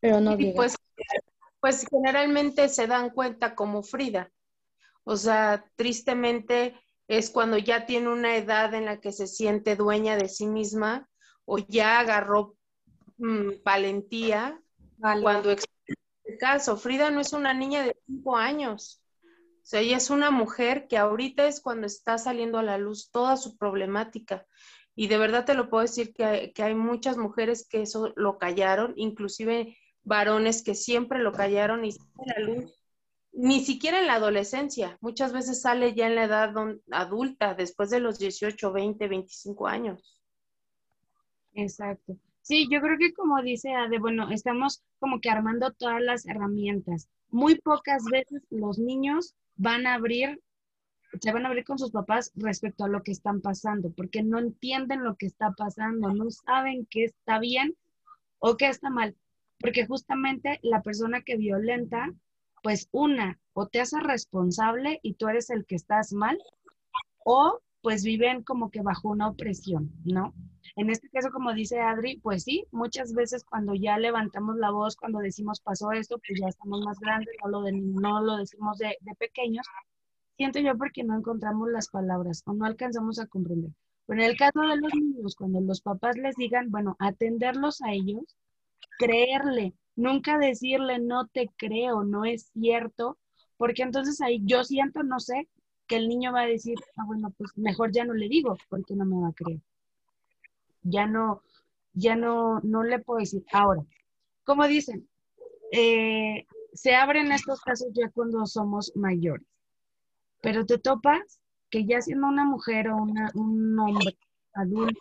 Pero no. Pues, pues generalmente se dan cuenta como Frida. O sea, tristemente es cuando ya tiene una edad en la que se siente dueña de sí misma o ya agarró mm, valentía cuando caso. Frida no es una niña de cinco años. O sea, ella es una mujer que ahorita es cuando está saliendo a la luz toda su problemática. Y de verdad te lo puedo decir que, hay muchas mujeres que eso lo callaron, inclusive varones que siempre lo callaron y sale a la luz. Ni siquiera en la adolescencia, muchas veces sale ya en la edad adulta, después de los 18, 20, 25 años. Exacto. Sí, yo creo que como dice Ade, bueno, estamos como que armando todas las herramientas. Muy pocas veces los niños van a abrir, se van a abrir con sus papás respecto a lo que están pasando, porque no entienden lo que está pasando, no saben qué está bien o qué está mal, porque justamente la persona que violenta, pues una, o te hace responsable y tú eres el que estás mal, o pues viven como que bajo una opresión, ¿no? En este caso, como dice Adri, pues sí, muchas veces cuando ya levantamos la voz, cuando decimos pasó esto, pues ya estamos más grandes, no lo, no lo decimos de, de pequeños, siento yo porque no encontramos las palabras o no alcanzamos a comprender. Pero en el caso de los niños, cuando los papás les digan, bueno, atenderlos a ellos, creerle, nunca decirle no te creo, no es cierto, porque entonces ahí yo siento, no sé, que el niño va a decir, ah, bueno, pues mejor ya no le digo, porque no me va a creer. Ya no, ya no, no le puedo decir. Ahora, como dicen, eh, se abren estos casos ya cuando somos mayores, pero te topas que ya siendo una mujer o un hombre adulto,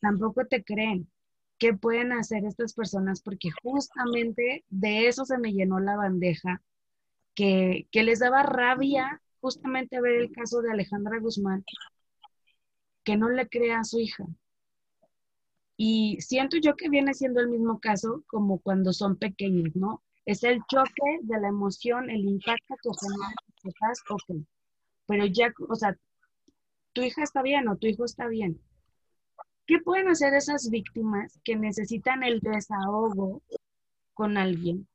tampoco te creen. ¿Qué pueden hacer estas personas? Porque justamente de eso se me llenó la bandeja, que, que les daba rabia justamente ver el caso de Alejandra Guzmán, que no le crea a su hija. Y siento yo que viene siendo el mismo caso como cuando son pequeños, ¿no? Es el choque de la emoción, el impacto que generan tus ok. Pero ya, o sea, tu hija está bien o tu hijo está bien. ¿Qué pueden hacer esas víctimas que necesitan el desahogo con alguien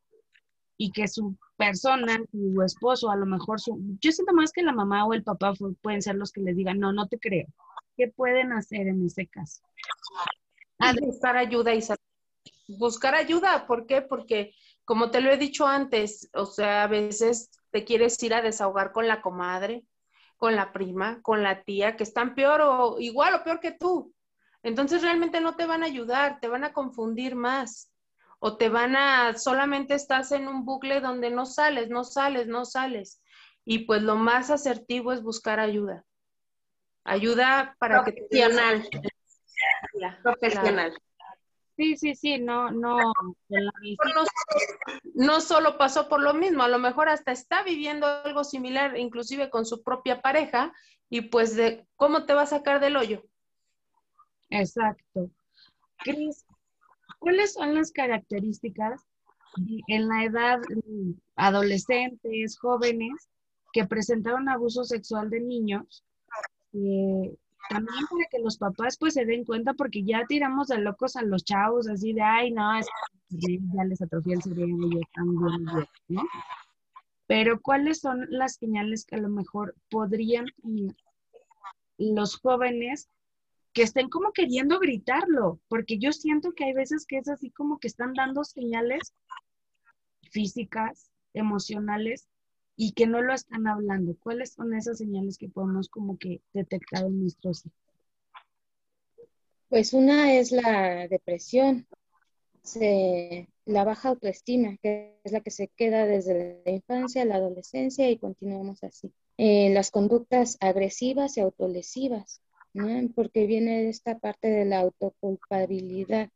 y que su persona, su esposo, a lo mejor su... Yo siento más que la mamá o el papá pueden ser los que les digan, no, no te creo. ¿Qué pueden hacer en ese caso? buscar ayuda, y Buscar ayuda, ¿por qué? Porque, como te lo he dicho antes, o sea, a veces te quieres ir a desahogar con la comadre, con la prima, con la tía, que están peor o igual o peor que tú. Entonces realmente no te van a ayudar, te van a confundir más. O te van a, solamente estás en un bucle donde no sales, no sales, no sales. Y pues lo más asertivo es buscar ayuda. Ayuda para que Profesional. Profesional. Sí, sí, sí, no, no. no solo pasó por lo mismo, a lo mejor hasta está viviendo algo similar, inclusive con su propia pareja, y pues de cómo te va a sacar del hoyo. Exacto. Cris, ¿cuáles son las características en la edad mm, adolescentes, jóvenes, que presentaron abuso sexual de niños? Eh, también para que los papás pues se den cuenta, porque ya tiramos de locos a los chavos, así de, ay, no, es ya les atrofia el cerebro y están bien idiotas", ¿no? Pero ¿cuáles son las señales que a lo mejor podrían tener los jóvenes que estén como queriendo gritarlo, porque yo siento que hay veces que es así como que están dando señales físicas, emocionales, y que no lo están hablando. ¿Cuáles son esas señales que podemos como que detectar en nuestros hijos? Pues una es la depresión, la baja autoestima, que es la que se queda desde la infancia, la adolescencia y continuamos así. Eh, las conductas agresivas y autolesivas, Porque viene esta parte de la autoculpabilidad.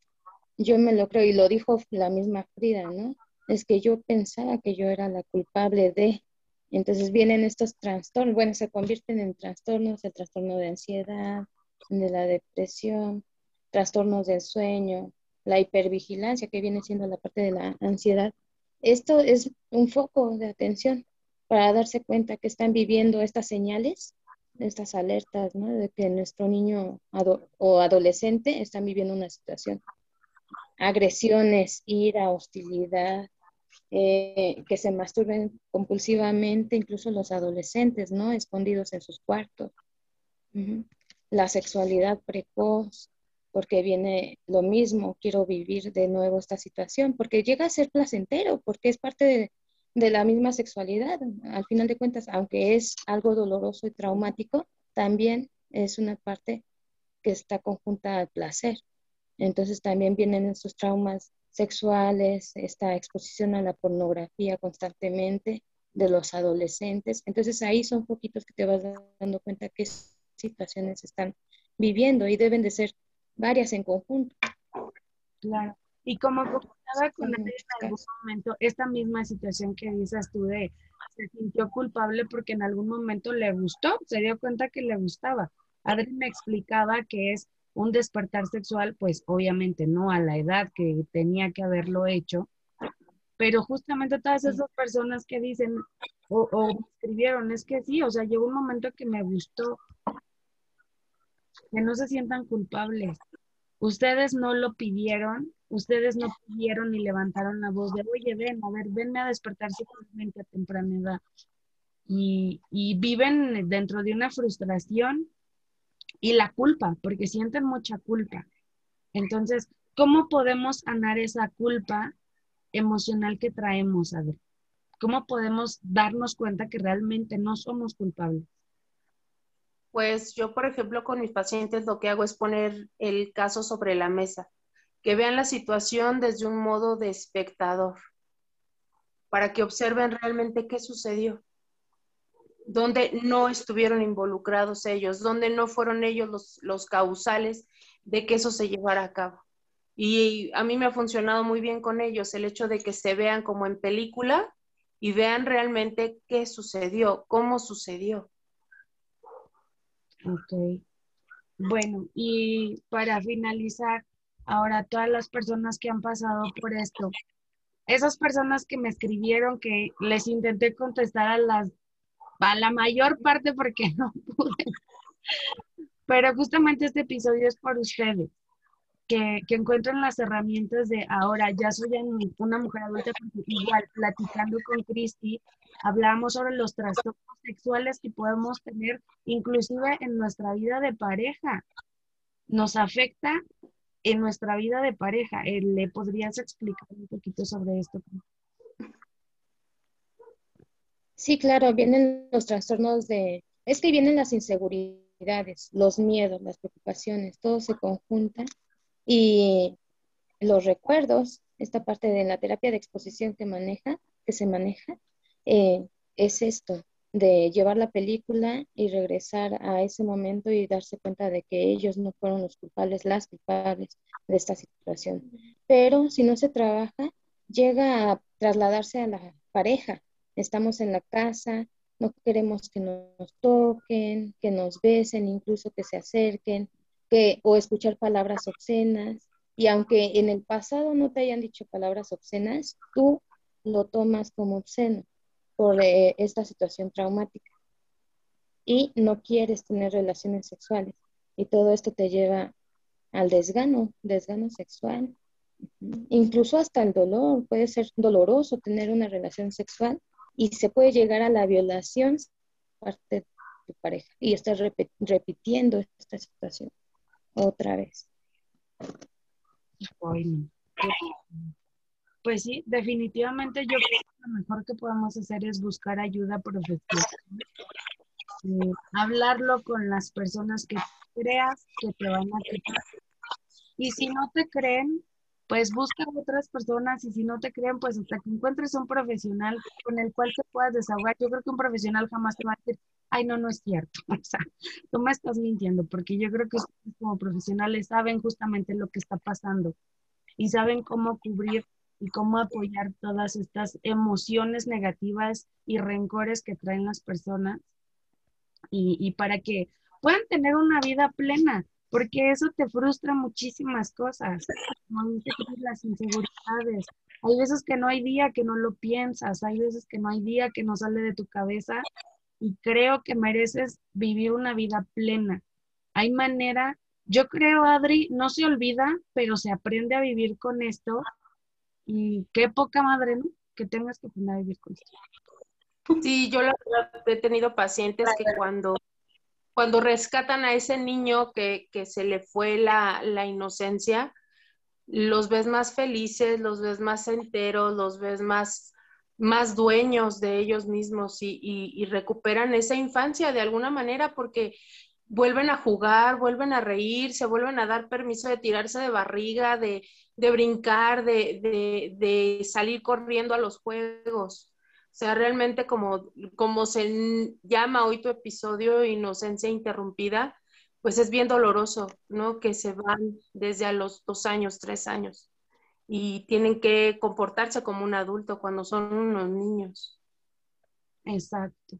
Yo me lo creo y lo dijo la misma Frida, ¿no? Es que yo pensaba que yo era la culpable de. Entonces vienen estos trastornos, bueno, se convierten en trastornos, el trastorno de ansiedad, de la depresión, trastornos del sueño, la hipervigilancia, que viene siendo la parte de la ansiedad. Esto es un foco de atención para darse cuenta que están viviendo estas señales, estas alertas, ¿no? De que nuestro niño ado- o adolescente están viviendo una situación. Agresiones, ira, hostilidad, eh, que se masturben compulsivamente, incluso los adolescentes, ¿no? Escondidos en sus cuartos. Ujú. La sexualidad precoz, porque viene lo mismo, quiero vivir de nuevo esta situación, porque llega a ser placentero, porque es parte de, de la misma sexualidad. Al final de cuentas, aunque es algo doloroso y traumático, también es una parte que está conjunta al placer. Entonces también vienen esos traumas sexuales, esta exposición a la pornografía constantemente de los adolescentes. Entonces ahí son poquitos que te vas dando cuenta qué situaciones están viviendo y deben de ser varias en conjunto. Claro. Y como comentaba con él en algún momento, esta misma situación que dices tú de se sintió culpable porque en algún momento le gustó, se dio cuenta que le gustaba. Adri me explicaba que es un despertar sexual, pues obviamente no a la edad que tenía que haberlo hecho, pero justamente todas esas personas que dicen o, escribieron, es que sí, o sea, llegó un momento que me gustó, que no se sientan culpables. Ustedes no lo pidieron, ustedes no pidieron ni levantaron la voz de, oye, ven, a ver, venme a despertar sexualmente a temprana edad. Y, y viven dentro de una frustración y la culpa, porque sienten mucha culpa. Entonces, ¿cómo podemos sanar esa culpa emocional que traemos, a ver? ¿Cómo podemos darnos cuenta que realmente no somos culpables? Pues yo, por ejemplo, con mis pacientes lo que hago es poner el caso sobre la mesa, que vean la situación desde un modo de espectador, para que observen realmente qué sucedió, dónde no estuvieron involucrados ellos, dónde no fueron ellos los, los causales de que eso se llevara a cabo. Y a mí me ha funcionado muy bien con ellos el hecho de que se vean como en película y vean realmente qué sucedió, cómo sucedió. Ok. Bueno, y para finalizar, ahora todas las personas que han pasado por esto, esas personas que me escribieron que les intenté contestar a las a la mayor parte porque no pude. Pero justamente este episodio es por ustedes, que, que encuentren las herramientas de ahora, ya soy una mujer adulta, igual platicando con Cristi, hablamos sobre los trastornos sexuales que podemos tener inclusive en nuestra vida de pareja. Nos afecta en nuestra vida de pareja. Eh, ¿Le podrías explicar un poquito sobre esto? Sí, claro, vienen los trastornos de, es que vienen las inseguridades, los miedos, las preocupaciones, todo se conjunta y los recuerdos, esta parte de la terapia de exposición que maneja, que se maneja, eh, es esto, de llevar la película y regresar a ese momento y darse cuenta de que ellos no fueron los culpables, las culpables de esta situación. Pero si no se trabaja, llega a trasladarse a la pareja. Estamos en la casa, no queremos que nos toquen, que nos besen, incluso que se acerquen, que, o escuchar palabras obscenas. Y aunque en el pasado no te hayan dicho palabras obscenas, tú lo tomas como obsceno por eh, esta situación traumática. Y no quieres tener relaciones sexuales. Y todo esto te lleva al desgano, desgano sexual. Incluso hasta el dolor. Puede ser doloroso tener una relación sexual y se puede llegar a la violación parte de tu pareja y estás repitiendo esta situación otra vez. Pues sí, definitivamente yo creo lo mejor que podemos hacer es buscar ayuda profesional. Eh, hablarlo con las personas que creas que te van a quitar. Y si no te creen, pues busca otras personas y si no te creen, pues hasta que encuentres un profesional con el cual te puedas desahogar. Yo creo que un profesional jamás te va a decir, ay, no, no es cierto. O sea, tú me estás mintiendo, porque yo creo que ustedes como profesionales saben justamente lo que está pasando y saben cómo cubrir y cómo apoyar todas estas emociones negativas y rencores que traen las personas y, y para que puedan tener una vida plena porque eso te frustra muchísimas cosas, las inseguridades. Hay veces que no hay día que no lo piensas, hay veces que no hay día que no sale de tu cabeza y creo que mereces vivir una vida plena. Hay manera, yo creo, Adri, no se olvida, pero se aprende a vivir con esto y qué poca madre, ¿no? Que tengas que aprender a vivir con esto. Sí, yo la verdad he tenido pacientes que cuando cuando rescatan a ese niño que, se le fue la, inocencia, los ves más felices, los ves más enteros, los ves más, más dueños de ellos mismos y, recuperan esa infancia de alguna manera porque vuelven a jugar, vuelven a reír, se vuelven a dar permiso de tirarse de barriga, de, brincar, de, salir corriendo a los juegos. O sea, realmente como, como se llama hoy tu episodio, Inocencia Interrumpida, pues es bien doloroso, ¿no? Que se van desde a los dos años, tres años y tienen que comportarse como un adulto cuando son unos niños. Exacto.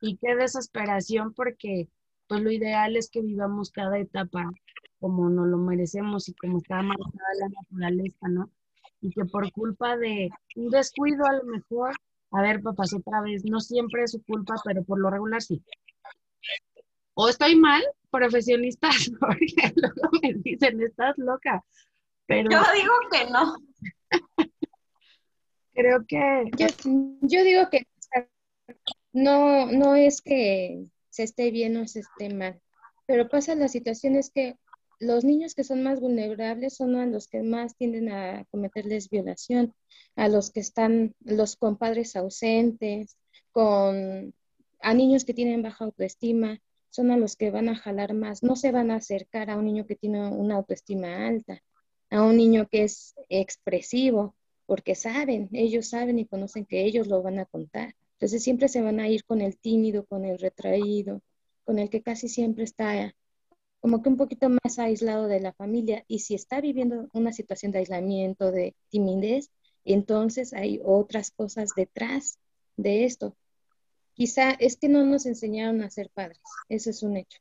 Y qué desesperación porque pues lo ideal es que vivamos cada etapa como nos lo merecemos y como está marcada la naturaleza, ¿no? Y que por culpa de un descuido a lo mejor a ver, papás, otra vez, no siempre es su culpa, pero por lo regular sí. O estoy mal, profesionistas, porque luego me dicen, estás loca. Pero... Yo digo que no. Creo que... Yo, digo que no, no es que se esté bien o se esté mal, pero pasa la situación es que los niños que son más vulnerables son a los que más tienden a cometerles violación, a los que están, los con padres ausentes, con a niños que tienen baja autoestima, son a los que van a jalar más, no se van a acercar a un niño que tiene una autoestima alta, a un niño que es expresivo, porque saben, ellos saben y conocen que ellos lo van a contar. Entonces siempre se van a ir con el tímido, con el retraído, con el que casi siempre está como que un poquito más aislado de la familia y si está viviendo una situación de aislamiento, de timidez, entonces hay otras cosas detrás de esto. Quizá es que no nos enseñaron a ser padres, eso es un hecho,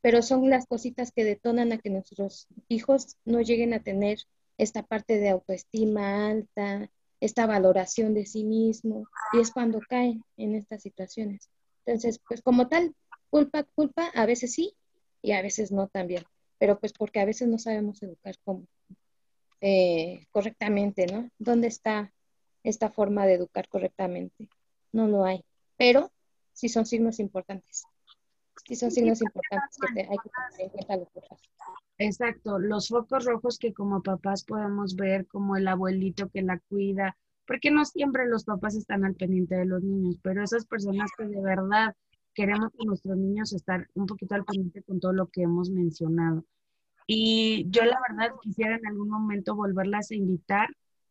pero son las cositas que detonan a que nuestros hijos no lleguen a tener esta parte de autoestima alta, esta valoración de sí mismo, y es cuando caen en estas situaciones. Entonces, pues como tal, culpa, culpa, a veces sí, y a veces no también, pero pues porque a veces no sabemos educar eh, correctamente, ¿no? ¿Dónde está esta forma de educar correctamente? No lo hay, pero sí son signos importantes. Sí son signos importantes que hay que tener en cuenta. Exacto, los focos rojos que como papás podemos ver, como el abuelito que la cuida, porque no siempre los papás están al pendiente de los niños, pero esas personas que de verdad queremos que nuestros niños estar un poquito al pendiente con todo lo que hemos mencionado. Y yo la verdad quisiera en algún momento volverlas a invitar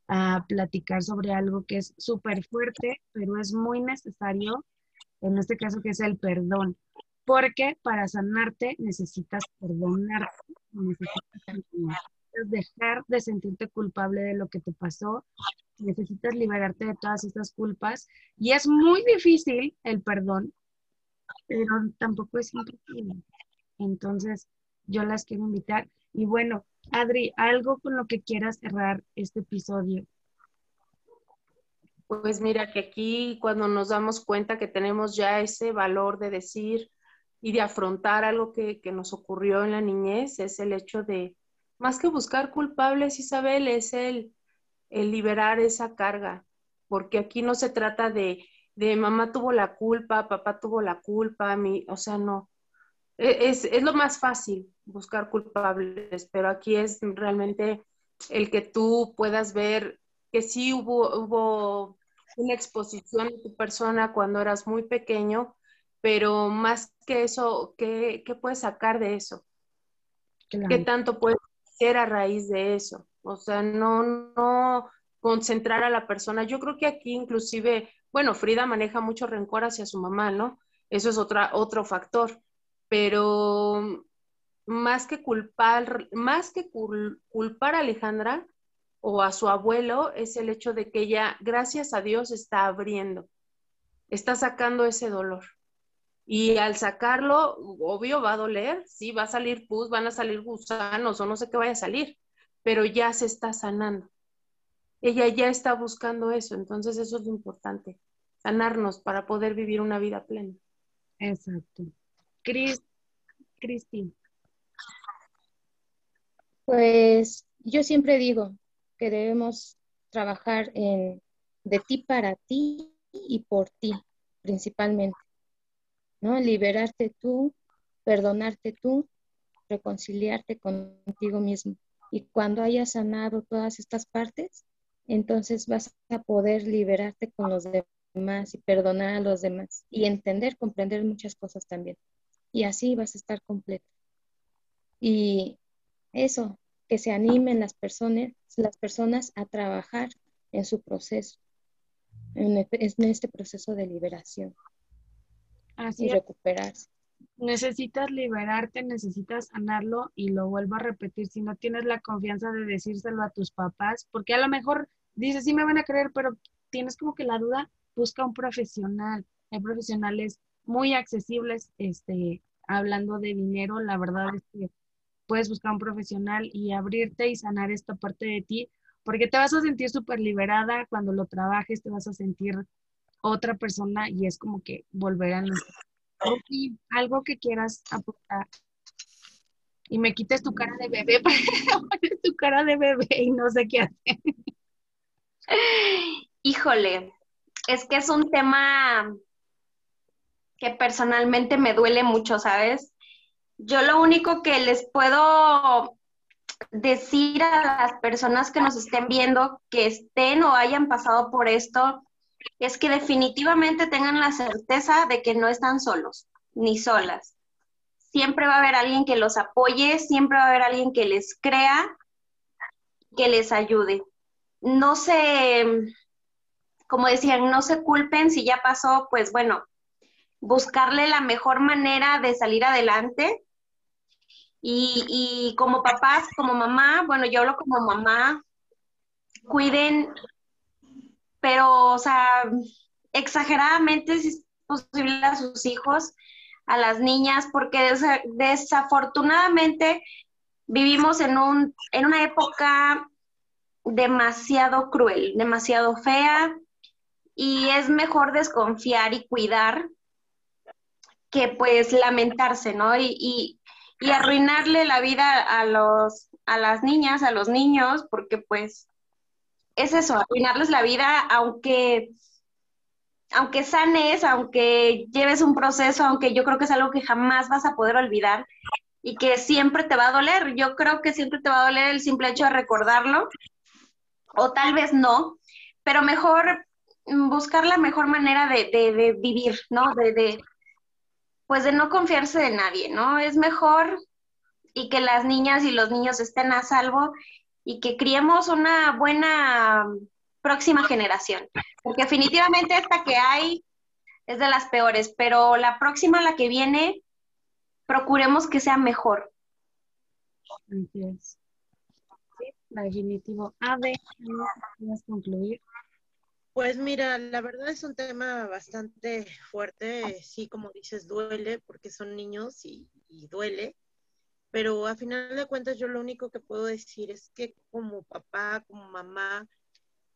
a platicar sobre algo que es súper fuerte, pero es muy necesario, en este caso que es el perdón, porque para sanarte necesitas perdonarte, necesitas dejar de sentirte culpable de lo que te pasó, necesitas liberarte de todas estas culpas y es muy difícil el perdón, pero tampoco es imposible. Entonces, yo las quiero invitar. Y bueno, Adri, algo con lo que quieras cerrar este episodio. Pues mira que aquí cuando nos damos cuenta que tenemos ya ese valor de decir y de afrontar algo que, que nos ocurrió en la niñez, es el hecho de, más que buscar culpables, Isabel, es el, el liberar esa carga, porque aquí no se trata de, de mamá tuvo la culpa, papá tuvo la culpa, mi, o sea, no. E, es, es, lo más fácil buscar culpables, pero aquí es realmente el que tú puedas ver que sí hubo, hubo una exposición de tu persona cuando eras muy pequeño, pero más que eso, ¿qué, qué puedes sacar de eso? Claro. ¿Qué tanto puedes hacer a raíz de eso? O sea, no, no concentrar a la persona. Yo creo que aquí inclusive, bueno, Frida maneja mucho rencor hacia su mamá, ¿no? Eso es otra, otro factor. Pero más que culpar, más que culpar a Alejandra o a su abuelo, es el hecho de que ella, gracias a Dios, está abriendo, está sacando ese dolor. Y al sacarlo, obvio, va a doler, sí, va a salir pus, van a salir gusanos o no sé qué vaya a salir, pero ya se está sanando. Ella ya está buscando eso, entonces eso es lo importante, sanarnos para poder vivir una vida plena. Exacto. Cris, Cristi. Pues yo siempre digo que debemos trabajar en de ti para ti y por ti, principalmente. ¿No? Liberarte tú, perdonarte tú, reconciliarte contigo mismo. Y cuando hayas sanado todas estas partes, entonces vas a poder liberarte con los demás y perdonar a los demás y entender, comprender muchas cosas también. Y así vas a estar completo. Y eso, que se animen las personas, las personas a trabajar en su proceso, en, este proceso de liberación así y recuperarse necesitas liberarte, necesitas sanarlo y lo vuelvo a repetir, si no tienes la confianza de decírselo a tus papás, porque a lo mejor dices, sí me van a creer, pero tienes como que la duda, busca un profesional. Hay profesionales muy accesibles, este, hablando de dinero, la verdad es que puedes buscar un profesional y abrirte y sanar esta parte de ti, porque te vas a sentir súper liberada cuando lo trabajes, te vas a sentir otra persona y es como que volver a algo que quieras aportar. Y me quites tu cara de bebé, tu cara de bebé y no sé qué hacer. Híjole, es que es un tema que personalmente me duele mucho, ¿sabes? Yo lo único que les puedo decir a las personas que nos estén viendo, que estén o hayan pasado por esto, es que definitivamente tengan la certeza de que no están solos ni solas. Siempre va a haber alguien que los apoye, siempre va a haber alguien que les crea, que les ayude. No se, como decían, no se culpen si ya pasó, pues bueno, buscarle la mejor manera de salir adelante. Y, y como papás, como mamá, bueno, yo hablo como mamá, cuiden pero, o sea, exageradamente, si es posible, a sus hijos, a las niñas, porque desafortunadamente vivimos en, un, en una época demasiado cruel, demasiado fea, y es mejor desconfiar y cuidar que pues lamentarse, ¿no? Y, y, y arruinarle la vida a, los, a las niñas, a los niños, porque pues es eso, arruinarles la vida, aunque, aunque sanes, aunque lleves un proceso, aunque yo creo que es algo que jamás vas a poder olvidar y que siempre te va a doler. Yo creo que siempre te va a doler el simple hecho de recordarlo, o tal vez no, pero mejor buscar la mejor manera de, de, vivir, ¿no? De, de, pues de no confiarse de nadie, ¿no? Es mejor y que las niñas y los niños estén a salvo y que criemos una buena próxima generación. Porque definitivamente esta que hay es de las peores, pero la próxima, la que viene, procuremos que sea mejor. Es. Sí, definitivo. A ver, ¿quieres concluir? Pues mira, la verdad es un tema bastante fuerte, sí, como dices, duele porque son niños y, y, duele, pero a final de cuentas yo lo único que puedo decir es que como papá, como mamá,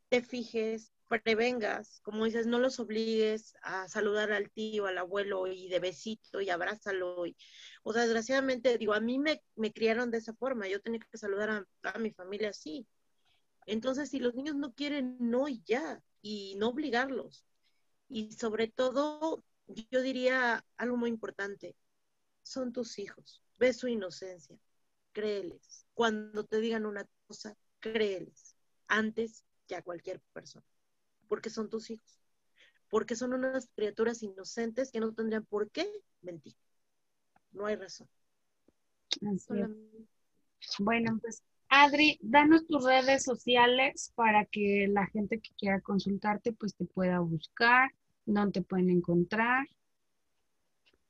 te fijes, prevengas, como dices, no los obligues a saludar al tío, al abuelo y de besito y abrázalo. Y, o sea, desgraciadamente, digo, a mí me, me criaron de esa forma, yo tenía que saludar a, a mi familia así. Entonces, si los niños no quieren, no y ya y no obligarlos. Y sobre todo, yo diría algo muy importante, son tus hijos, ve su inocencia, créeles. Cuando te digan una cosa, créeles, antes que a cualquier persona, porque son tus hijos, porque son unas criaturas inocentes que no tendrían por qué mentir. No hay razón. Bueno, pues Adri, danos tus redes sociales para que la gente que quiera consultarte pues te pueda buscar, dónde te pueden encontrar.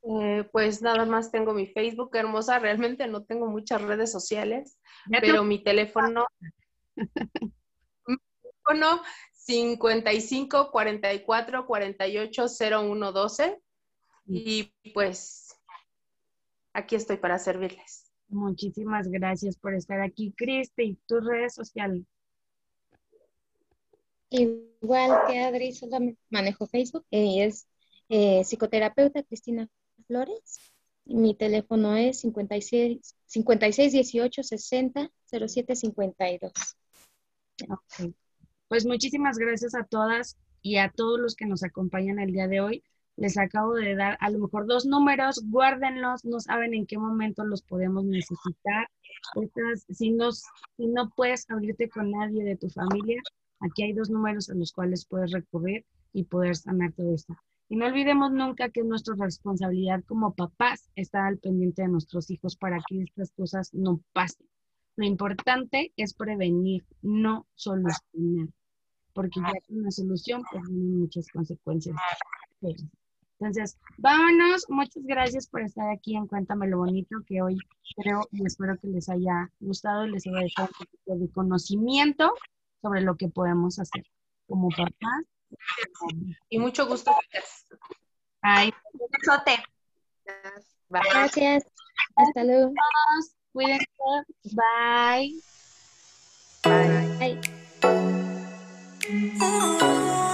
Eh, pues nada más tengo mi Facebook, hermosa. Realmente no tengo muchas redes sociales, pero mi teléfono, mi teléfono 55 44 48 01 12 y pues aquí estoy para servirles. Muchísimas gracias por estar aquí, Cristi. Tus redes sociales. Igual que Adri, solamente manejo Facebook. y es eh, psicoterapeuta Cristina Flores. Mi teléfono es 56, 56 18 60 07 52. Pues muchísimas gracias a todas y a todos los que nos acompañan el día de hoy les acabo de dar a lo mejor dos números, guárdenlos, no saben en qué momento los podemos necesitar. si, no, si no puedes abrirte con nadie de tu familia, aquí hay dos números a los cuales puedes recurrir y poder sanar todo esto. Y no olvidemos nunca que es nuestra responsabilidad como papás estar al pendiente de nuestros hijos para que estas cosas no pasen. Lo importante es prevenir, no solucionar, porque ya con una solución pues tienen muchas consecuencias. Entonces, vámonos. Muchas gracias por estar aquí en Cuéntame lo Bonito, que hoy creo y espero que les haya gustado y les haya dejado un poquito de conocimiento sobre lo que podemos hacer como papás. Y mucho gusto. Ay. Un besote. Gracias. Hasta luego. Cuídense. Bye. Bye. Bye.